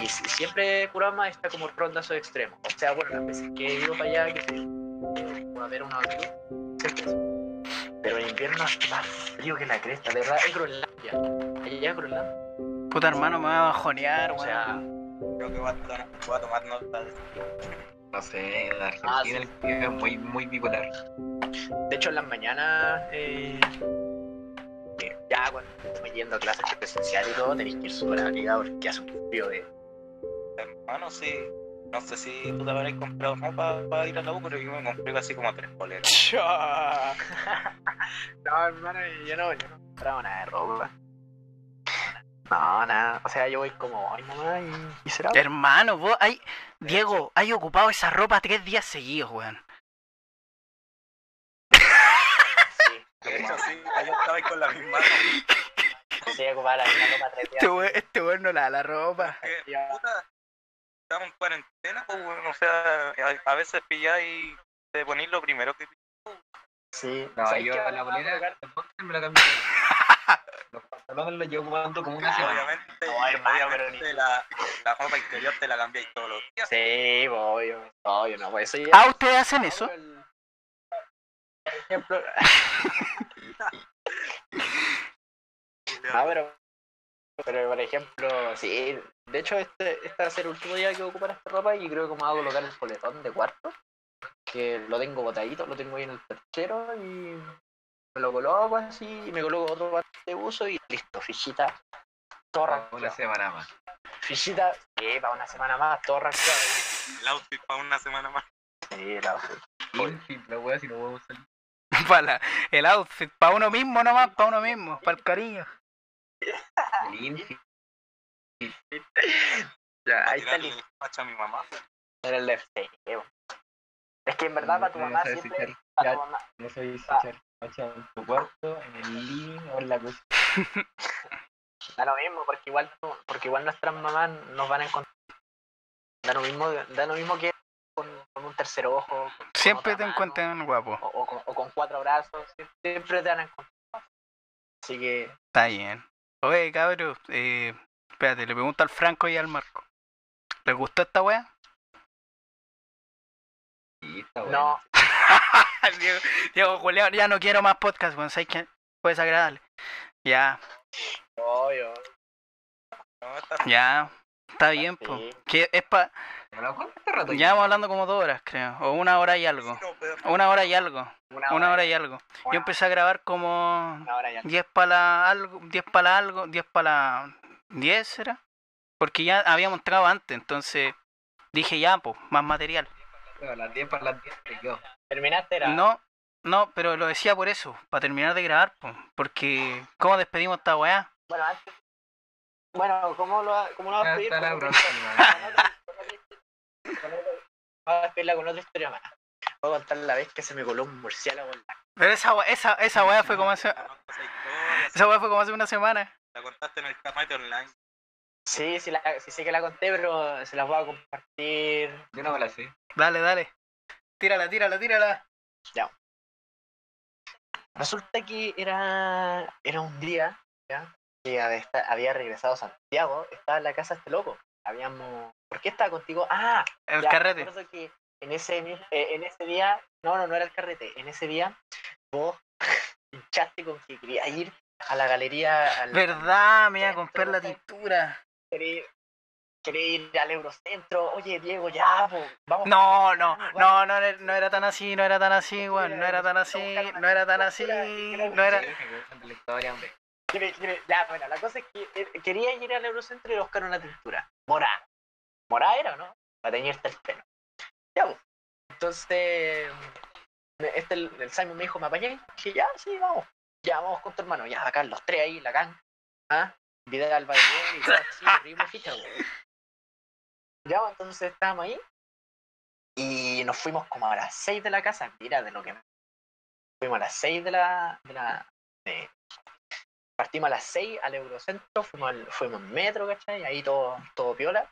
Y, si- siempre Kurama está como ronda esos extremos. O sea, bueno, las veces que he ido para allá, que se, eh, a ver siempre es. Pero en invierno hace más frío que la cresta, de verdad, es Groenlandia. Allá es Groenlandia. Puta hermano, me va a bajonear, O sea, weón. Creo que voy a tomar, voy a tomar nota de No sé, en Argentina Ah, sí. el clima es muy, muy bipolar. de hecho en las mañanas, eh, eh, ya cuando estoy yendo a clases presenciales y todo, tenéis que ir súper abrigado porque hace un frío de hermano, sí. No sé si tú te habrás comprado más para ir a la U, pero yo me compré casi como tres poleras. No, hermano, yo no, yo no compraba nada de ropa. No, nada. O sea, yo voy como, ay, mamá, y, y será. Hermano, vos hay. Diego, hay ocupado esa ropa tres días seguidos, weón. Sí, hecho, sí, ahí estaba ahí con la misma. sí, ocupaba la misma ropa tres Este días. weón, este weón no lava la ropa. Que, Ya. puta, estamos en cuarentena, pues, weón, o sea, a, a veces pilláis y te ponéis lo primero que Sí, No, ¿sabes yo qué? la Ahora bolera, me la cambié. Los pantalones los llevo ocupando como una semana. Obviamente, No, hermano, obviamente la, la ropa interior te la cambiáis todos los días. Sí, voy, obvio, no, pues eso ya. Ah, ¿ustedes hacen eso? Por ejemplo. No, pero. Pero por ejemplo, sí. De hecho, este, este va a ser el último día que voy a ocupar esta ropa y creo que me voy a colocar el poletón de cuarto. Que lo tengo botadito, lo tengo ahí en el perchero y me lo coloco así y me coloco otro parte de uso y listo, fichita. Todo Una semana más. Fichita, sí, para una semana más, todo rankeado. El outfit para una semana más. Sí, la Infit, la wea, si no podemos salir. Para el outfit, para uno mismo nomás, para uno mismo, para el cariño. El infit. Ya, ahí está el facha a mi mamá. en el. Es que en verdad para tu no mamá sabes siempre. echar- para ya, tu mamá- No soy Ah. echar facha en tu cuarto, en el living o en la cocina. Da lo mismo, porque igual, porque igual nuestras mamás nos van a encontrar. Da lo mismo, da lo mismo que con, con un tercer ojo. Siempre te mano, encuentran guapo. O, o con, o con cuatro brazos. Siempre te van a encontrar. Así que. Está bien. Oye, cabrón, eh, espérate, le pregunto al Franco y al Marco. ¿Les gustó esta bueno. No, Diego, Diego Julián, ya no quiero más podcast, weón, ¿sabes qué? Puedes agradable. Ya, obvio. No, está ya, está bien, pues. Sí. Que es pa... ¿Me la cuento este rato? Ya vamos hablando como dos horas, creo. O una hora y algo. No, pero- Una hora y algo. Una, Una hora y algo. Yo empecé a grabar como Una hora ya. 10 para la algo, 10 para la algo, 10 para la 10 será. Porque ya habíamos entrado antes, entonces dije ya, pues, más material. Las 10 para las 10 te quedo. ¿Terminaste? Era... No, no, pero lo decía por eso, para terminar de grabar, pues. Porque, ¿cómo despedimos esta weá? Bueno, antes. Bueno, ¿cómo lo, cómo lo vas a pedir? Hasta la próxima. Vamos a despedirla con otra historia más. Voy a contar la vez que se me coló un murciélago en la Pero esa weá, esa, esa weá fue como hace, esa weá fue como hace una semana. La contaste en el Camate Online. Sí, sí, la, sí sé que la conté, pero se las voy a compartir. Yo no me la sé. Dale, dale. Tírala, tírala, tírala. Ya. Resulta que era, era un día, ¿ya? Que había, había regresado a Santiago, estaba en la casa de este loco. Habíamos. ¿Por qué estaba contigo? Ah, El ya, carrete. que en ese, en ese día, no, no, no era el carrete. En ese día, vos hinchaste con que querías ir a la galería. Al, ¿Verdad? Me iba a comprar la tintura. quería, quería ir al Eurocentro. Oye, Diego, ya, po, vamos. No, no, no, no, no era tan así, no era tan así, weón. No era tan así, no era tan así, no era. Quiere- Ya, bueno, la cosa es que eh, quería ir al Eurocentro y buscar una tintura. Morá. Morá era, ¿no? Para teñirte el pelo. Ya, pues. Entonces, este, el, el Simon me dijo, ¿me apañé? Dije, ya, sí, vamos. Ya, vamos con tu hermano. Ya, acá los tres ahí, la can. ¿Ah? Vidal, Valle y todo así, ficha, güey. Ya, pues, entonces estábamos ahí. Y nos fuimos como a las 6 de la casa. Mira de lo que. Fuimos a las 6 de la... De la Partimos a las 6 al Eurocentro, fuimos, al, fuimos en metro, ¿cachai? Ahí todo, todo piola.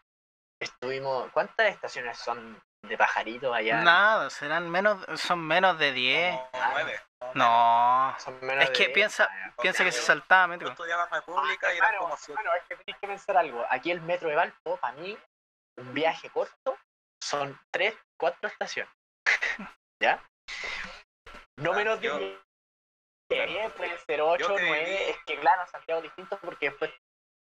Estuvimos... ¿Cuántas estaciones son de pajaritos allá? Nada, serán menos, son menos de 10. Como nueve. No. Son menos Es de que diez. piensa, Ah, piensa que se saltaba Yo metro. estudiaba en República y Ah, eran claro, como siete. Bueno, es que tenéis que pensar algo. Aquí el metro de Valpo, para mí, un viaje corto son 3, 4 estaciones. ¿Ya? No Ah, menos de 10. 10, pueden ser 8, Yo que 9. viví- Es que claro, Santiago es distinto porque después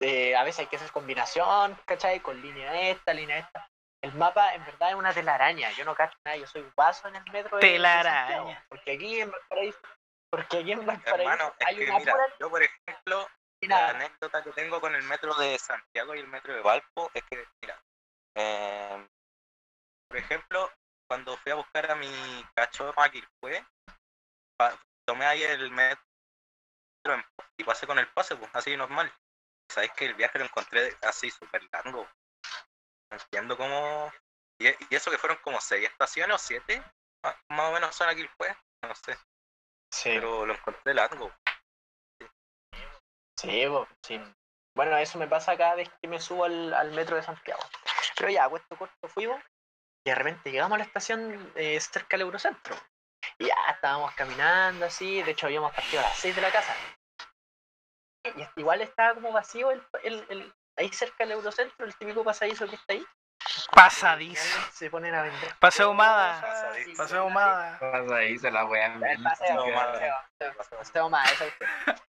eh, a veces hay que hacer combinación, ¿cachai? Con línea esta, línea esta. El mapa en verdad es una telaraña. Yo no cacho nada, yo soy un vaso en el metro de, de Telaraña. Santiago. Porque aquí en Valparaíso, porque aquí en Valparaíso Hermano, hay una mira, pura yo por ejemplo, la anécdota que tengo con el metro de Santiago y el metro de Valpo es que, mira, eh, por ejemplo, cuando fui a buscar a mi cachorro a Quilpué, pa- tomé ahí el metro y pasé con el pase, pues, así normal. Sabéis que el viaje lo encontré así súper largo. No entiendo cómo. Y, y eso que fueron como seis estaciones o siete, más, más o menos son a Quilpué, no sé, Sí. pero lo encontré largo. Sí, sí. Bueno, eso me pasa cada vez que me subo al, al metro de Santiago. Pero ya, puesto corto fuimos y de repente llegamos a la estación eh, cerca del Eurocentro. Y ya estábamos caminando así, de hecho habíamos partido a las 6 de la casa. Y igual estaba como vacío el, el, el- ahí cerca del Eurocentro, el típico pasadizo que está ahí. Pasadizo. Se ponen a vender. Paseo Humada. y- Paseo Humada. Pasa ahí, se la weá. Paseo, madre. paseo,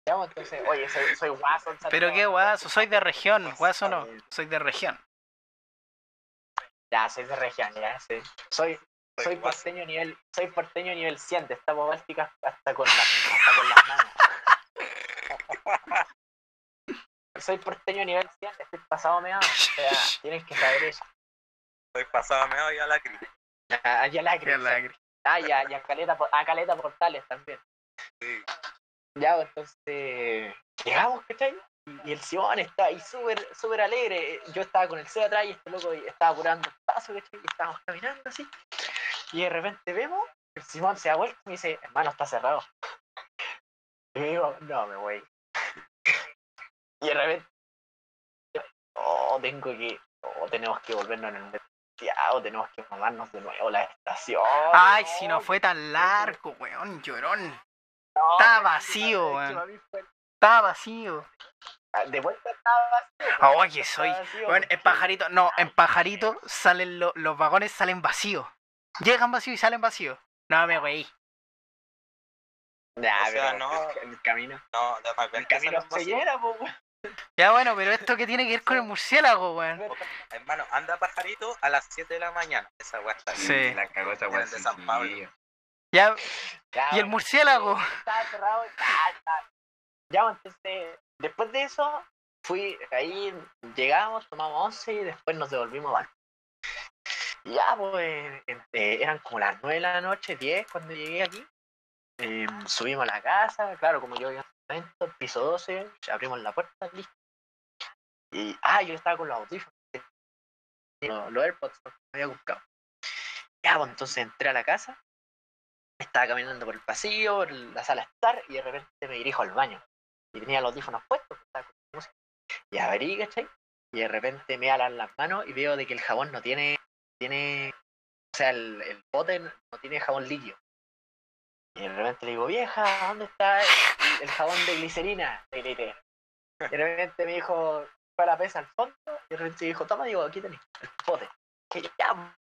eso entonces, oye, soy, soy guaso. en Pero qué guaso, soy de región, guaso no, soy de región. Ya, soy de región, ya, sí. Soy, Soy soy porteño nivel, soy porteño nivel 100, de esta báltica hasta con, la, hasta con las manos. soy porteño nivel 100, estoy pasado meado. O sea, tienes que saber eso. Estoy pasado medio y a la crítica. Ah, ya la. Ah, ya, ya caleta, por- ah, caleta portales también. Sí. Ya, pues, entonces, llegamos, ¿cachai? Y, y el Simón está ahí súper, súper alegre. Yo estaba con el C atrás y este loco estaba apurando el paso, ¿cachai? Y estábamos caminando así. Y de repente vemos, el Simón se da vuelta y me dice, hermano, está cerrado. Y me digo, no, me voy. Y de repente, oh, tengo que, oh, tenemos que volvernos en el metro. o tenemos que mamarnos de nuevo la estación. Ay, si no fue tan largo, weón, llorón. no, estaba es que vacío, que weón. Estaba vacío. ah, De vuelta estaba vacío. Ah, oye, soy- vacío Bueno, en pajarito, no, en pajarito salen lo- los vagones salen vacíos. Llegan vacíos y salen vacíos. No me güey. Ya, O sea, pero no- el camino. No, de más El camino se llena, pues, weón. Ya bueno, pero esto que tiene que ver con el murciélago, weón. Hermano, anda pajarito a las 7 de la mañana. Esa weá está Sí. bien. La cagó esa weá. De San Pablo. sí. Ya, Ya, y el murciélago. Estaba cerrado. Ya, ya. Ya, bueno, entonces, después de eso, fui ahí, llegamos, tomamos once y después nos devolvimos a Ya, pues, eh, eran como las 9 de la noche, 10 cuando llegué aquí. Eh, subimos a la casa, claro, como yo un apartamento, piso 12, abrimos la puerta, listo. Y, ah, yo estaba con los audífonos, los, los AirPods, que había buscado. Ya, pues, entonces entré a la casa, estaba caminando por el pasillo, por la sala estar, y de repente me dirijo al baño. Y tenía los audífonos puestos, estaba con música. Y abrí, ¿cachai? Y de repente me alan las manos y veo de que el jabón no tiene, tiene, o sea, el, el bote no tiene jabón líquido. Y de repente le digo, vieja, ¿dónde está el, jabón de glicerina? Y de repente me dijo, fue la pesa al fondo. Y de repente dijo, toma, digo, aquí tenés el pote. Que ya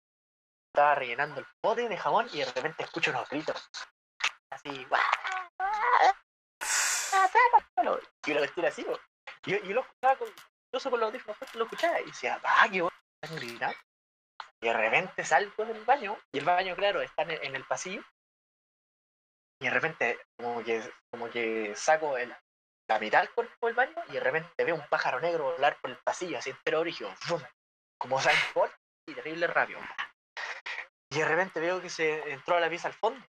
estaba rellenando el pote de jabón y de repente escucho unos gritos. Así, ¡guau! Y lo vestir así, po. Yo, yo lo escuchaba con, incluso con los audífonos lo escuchaba y decía, ah, qué bueno, están gritando. Y de repente salgo del baño, y el baño, claro, está en el, pasillo. Y de repente, como que, como que saco el, la mitad del cuerpo del baño, y de repente veo un pájaro negro volar por el pasillo, así entero origen, como Paul, y terrible rápido. Y de repente veo que se entró a la pieza al fondo.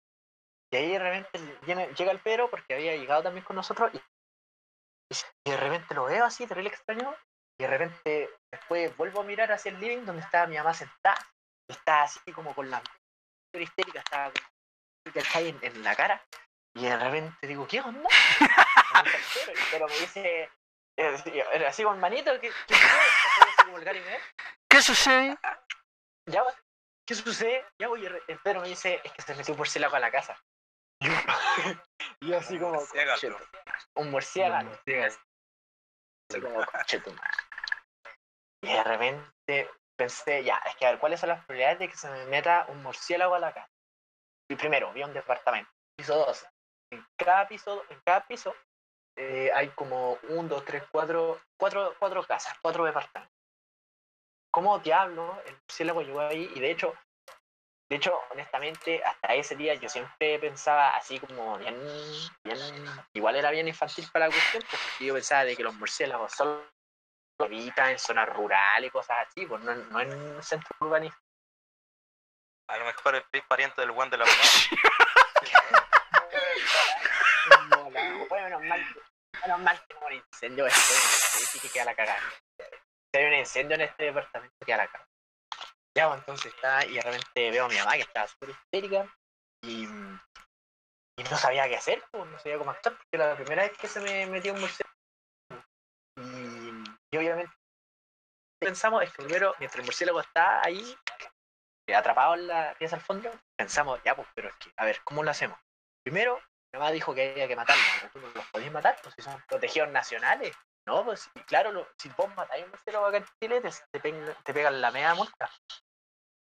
Y ahí de repente llega el Pedro porque había llegado también con nosotros y, y de repente lo veo así, terrible extraño. Y de repente después vuelvo a mirar hacia el living donde estaba mi mamá sentada. Y estaba así como con la histérica, estaba en, en la cara. Y de repente digo, ¿qué onda? pero, me dice, eh, era así con manito, ¿qué, qué Medel. ¿Qué sucede? Ya, va, ¿qué sucede? Ya voy, el Pedro me dice, es que se metió un murciélago a la casa. Y yo, así como, Murciélago. "Conchetu". un murciélago. Así como, "Conchetu madre". Y de repente pensé, ya, es que a ver, ¿cuáles son las probabilidades de que se me meta un murciélago a la casa? Y primero, vi un departamento, piso 12. En cada piso, en cada piso eh, hay como un, dos, tres, cuatro, cuatro, cuatro casas, cuatro departamentos. ¿Cómo diablo el murciélago llegó ahí? Y de hecho, de hecho, honestamente, hasta ese día yo siempre pensaba así como bien, bien, igual era bien infantil para la cuestión, porque yo pensaba de que los murciélagos solo habitan en zonas rurales y cosas así, pues no, no en centros urbanos. A lo mejor el pariente del one de la Bueno, menos mal, menos mal que no un incendio sí que queda la cagada. Si hay un incendio en este departamento, queda la cagada. Ya, pues, entonces está, y de repente veo a mi mamá que estaba súper histérica y, y no sabía qué hacer, pues, no sabía cómo actuar, porque era la primera vez que se me metió un murciélago. Y, y obviamente pensamos, es que primero, mientras el murciélago está ahí, eh, atrapado en la pieza al fondo, pensamos, ya, pues, pero es que, a ver, ¿cómo lo hacemos? Primero, mi mamá dijo que había que matarlos, pero tú no los podías matar, pues si son protegidos nacionales. No, pues sí, claro, lo- si vos matáis un murciélago acá en Chile, te, te pegan, te pegan la media multa.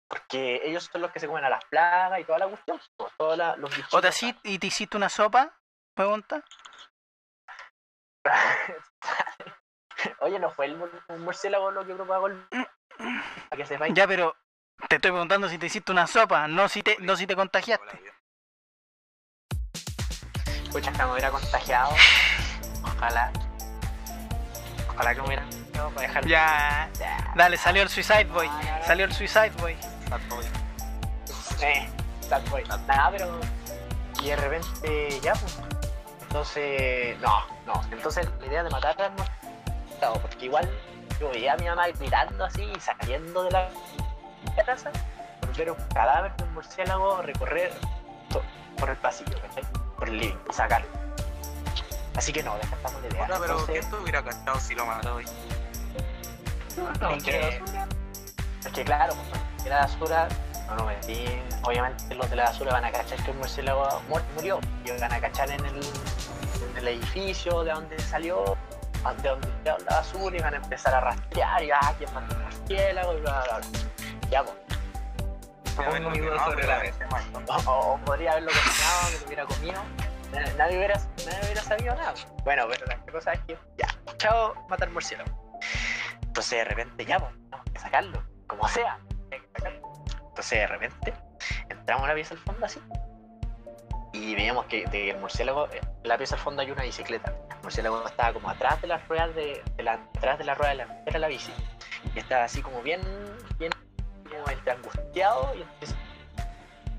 Porque ellos son los que se comen a las plagas y toda la cuestión, pues, todos la- los bichitos. ¿O te y te hiciste una sopa? Pregunta. Oye, ¿no fue el mur- murciélago lo que propagó el... Para que sepáis. Ya, pero te estoy preguntando si te hiciste una sopa, no si te, no si te contagiaste. Pucha, que me hubiera contagiado. Ojalá. Ojalá que me hubiera... No, para dejar... Ya, Ya. dale, salió el Suicide Boy. Salió el Suicide Boy. Eh, sad boy. Nada, pero. Y de repente, ya, pues. Entonces, no, no. Entonces, la idea de matar al porque igual yo veía a mi mamá gritando así y saliendo de la casa, por ver un cadáver de un murciélago recorrer to- por el pasillo, ¿cachai? Por el living y sacarlo. Así que no, descartamos la idea. Puta, pero Entonces, ¿quién te hubiera cachado si lo mató hoy? es que, es que claro, pues, porque la basura no lo metí. Obviamente los de la basura van a cachar que un murciélago mu- murió. Y van a cachar en el, en el edificio de donde salió, de donde quedó la basura, y van a empezar a rastrear y ah, quién el murciélago y bla bla bla. Ya pues. Mi duda sobre la mesa. O, o- podría haberlo cocinado, que lo hubiera comido. Na- Nadie hubiera, nadie hubiera sabido nada. Bueno, pero la cosa es que ya, chao, matar murciélago. Entonces de repente ya, pues, tenemos que sacarlo, como sea. Entonces de repente entramos a la pieza al fondo así. Y veíamos que de el murciélago, en la pieza al fondo hay una bicicleta. El murciélago estaba como atrás de las ruedas de, de la, atrás de la rueda de la, de la bici. Y estaba así como bien, bien, como entre angustiado y entre-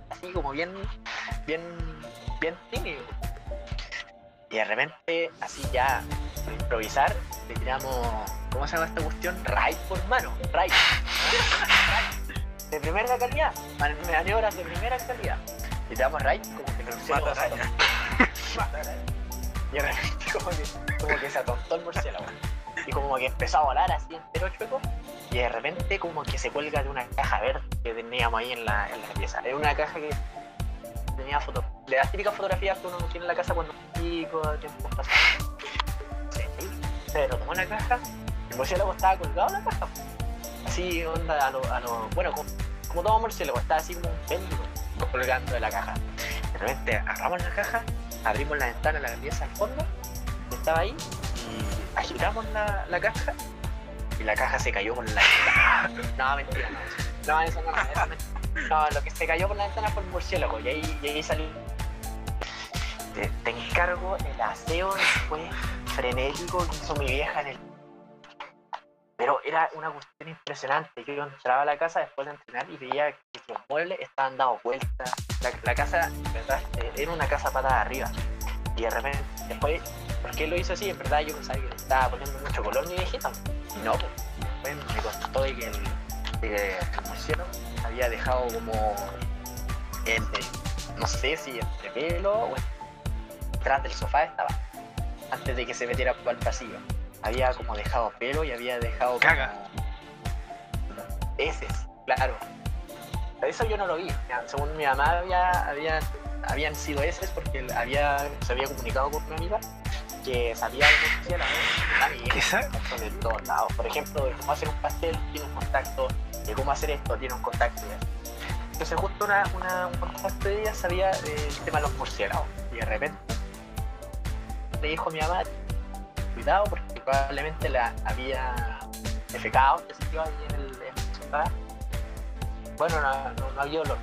así como bien, bien, bien tímido. Y de repente, así ya, por improvisar, le tiramos, ¿cómo se llama esta cuestión? Raid por mano, raid. De primera calidad, man- maniobras de primera calidad. Le tiramos raid como que el murciélago Mata se araña. Mata araña. Y de repente como que, como que se atontó el murciélago. Y como que empezó a volar así entero chueco. Y de repente como que se cuelga de una caja verde que teníamos ahí en la, en la pieza. Era una caja que tenía foto de las típicas fotografías que uno tiene en la casa cuando es chico, tiempo pasado. Sí, pero tomó una caja, el murciélago estaba colgado en la caja. Así, onda, a lo, a lo bueno, como, como todo murciélago, estaba así como un péndulo colgando de la caja. De repente agarramos la caja, abrimos la ventana, la pieza al fondo, que estaba ahí, y agitamos la, la caja, y la caja se cayó por la ventana. No, mentira, no. No, eso no, eso es mentira. No, lo que se cayó por la ventana fue el murciélago, y ahí, y salió. Te, te encargo el aseo después frenético que hizo mi vieja en el. Pero era una cuestión impresionante. Yo entraba a la casa después de entrenar y veía que los muebles estaban dados vueltas. La, la casa, en verdad, eh, era una casa patada arriba. Y de repente, después, ¿por qué lo hizo así? En verdad, yo pensaba que le estaba poniendo mucho color mi viejita. Y no, pues. Me contó de que el, de el había dejado como. Entre, no sé si entre pelo o detrás del sofá estaba. Antes de que se metiera al pasillo. Había como dejado pelo y había dejado. como- Caga. Heces, claro. Eso yo no lo vi. Según mi mamá había, había, habían sido heces porque había, se había comunicado con una amiga que sabía de. También ¿Qué de todos lados. Por ejemplo, de cómo hacer un pastel tiene un contacto, de cómo hacer esto tiene un contacto. Entonces justo una, una, un contacto de ella sabía del tema de los murciélagos. Y de repente le dijo a mi mamá, cuidado porque probablemente la había defecado, que ahí en el, en. Bueno, no, no, no había olor.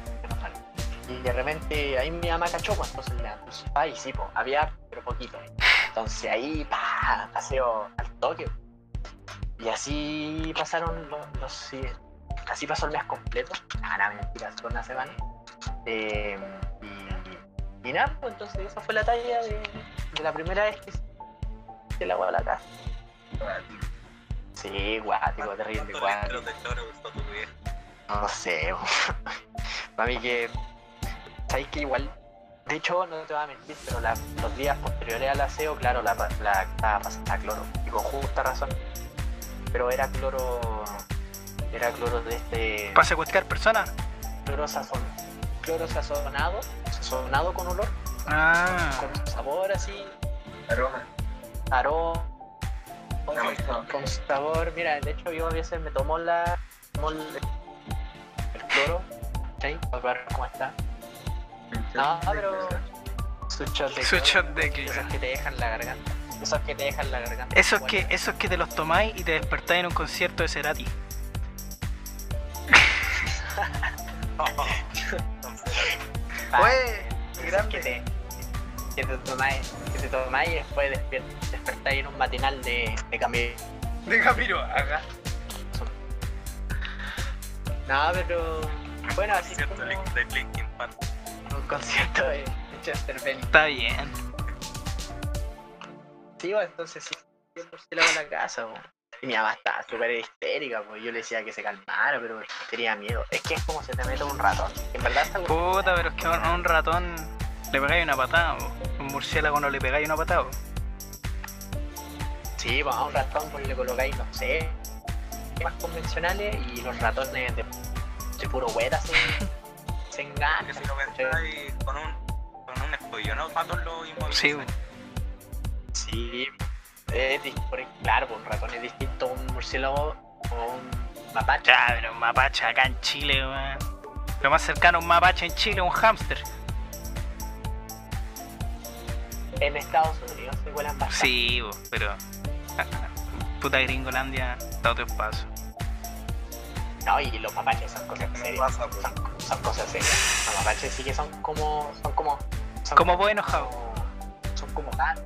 Y de repente ahí mi mamá cachó, pues entonces el sofá y sí, pues, había, pero poquito. Entonces ahí, pa, paseo al toque. Y así pasaron los, los- sí, así pasó el mes completo. Ah, no, mentira, fue una semana. Eh, y, y nada, pues entonces esa fue la talla de, de la primera vez que se la a la casa. Sí, guático, terrible, guático. de choro gustó tu vieja. No sé, para mí que. ¿Sabéis que igual? De hecho, no te voy a mentir, pero la- los días posteriores al aseo, claro, la, la estaba pasando a cloro, y con justa razón. Pero era cloro. Era cloro de este. ¿Para secuestrar personas? Cloro, sazon, cloro sazonado, sazonado con olor, Ah. con sabor así, Aroma. Aroma. Con, sabor, mira, de hecho yo a veces me tomo la. tomo el, el cloro, ¿sí? Para ver cómo está. No, pero. Su shot de Su cloro, shot de Esos que te dejan la garganta. Esos que te dejan la garganta. Esos que, esos que te los tomáis y te despertáis en un concierto de Cerati. Oye, esos que te, tomáis, que te tomáis y después despier- despertáis en un matinal de, de cambio. De Camilo, haga. No, pero. Bueno, así como Link- de Linkin Park. un concierto de Chester Bennington. Está bien. Sí, pues, entonces sí, yo por si la a la casa. Y mi mamá estaba súper histérica, pues yo le decía que se calmara, pero tenía miedo. Es que es como se te mete un ratón. En verdad está Puta, pero es que un ratón le pegáis una patada, un murciélago no le pegáis una patada. Sí, pues a un ratón pues le colocáis, no sé, más convencionales y los ratones de, de puro hueta se, se enganan. Que si lo pensáis con un, con un escollonado, patos lo Sí, inmovilizan. po. Sí, es claro, pues un ratón es distinto a un murciélago o un mapache. Ya, pero un mapache acá en Chile, weón. Lo más cercano a un mapache en Chile es un hámster. En Estados Unidos se vuelan bastante. Sí, pero. Puta Gringolandia da otro paso. No, y los mapaches son cosas No serias. pasa, pues. Son, son cosas serias. Los mapaches sí que son como. Son como. Son Como buen enojado. Son como gatos.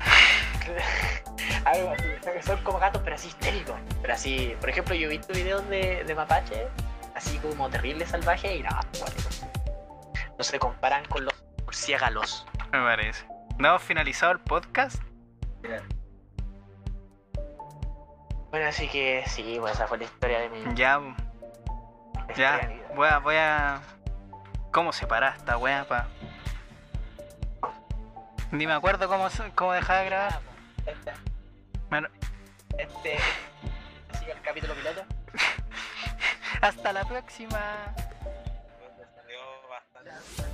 Algo así. Son como gatos, pero así histéricos. Pero así. Por ejemplo, yo he visto videos de, de mapaches así como terribles salvajes y nada, cuáticos. No se comparan con los murciélagos. Me parece. ¿No hemos finalizado el podcast? Bueno, así que sí, pues esa fue la historia de mi. Ya, ya. Voy a, voy a. ¿Cómo separar esta wea, pa? Ni me acuerdo cómo, se- cómo dejar de grabar. Ah, pues, Este, Bueno, este. Sigue el capítulo piloto. hasta la próxima. Bastante.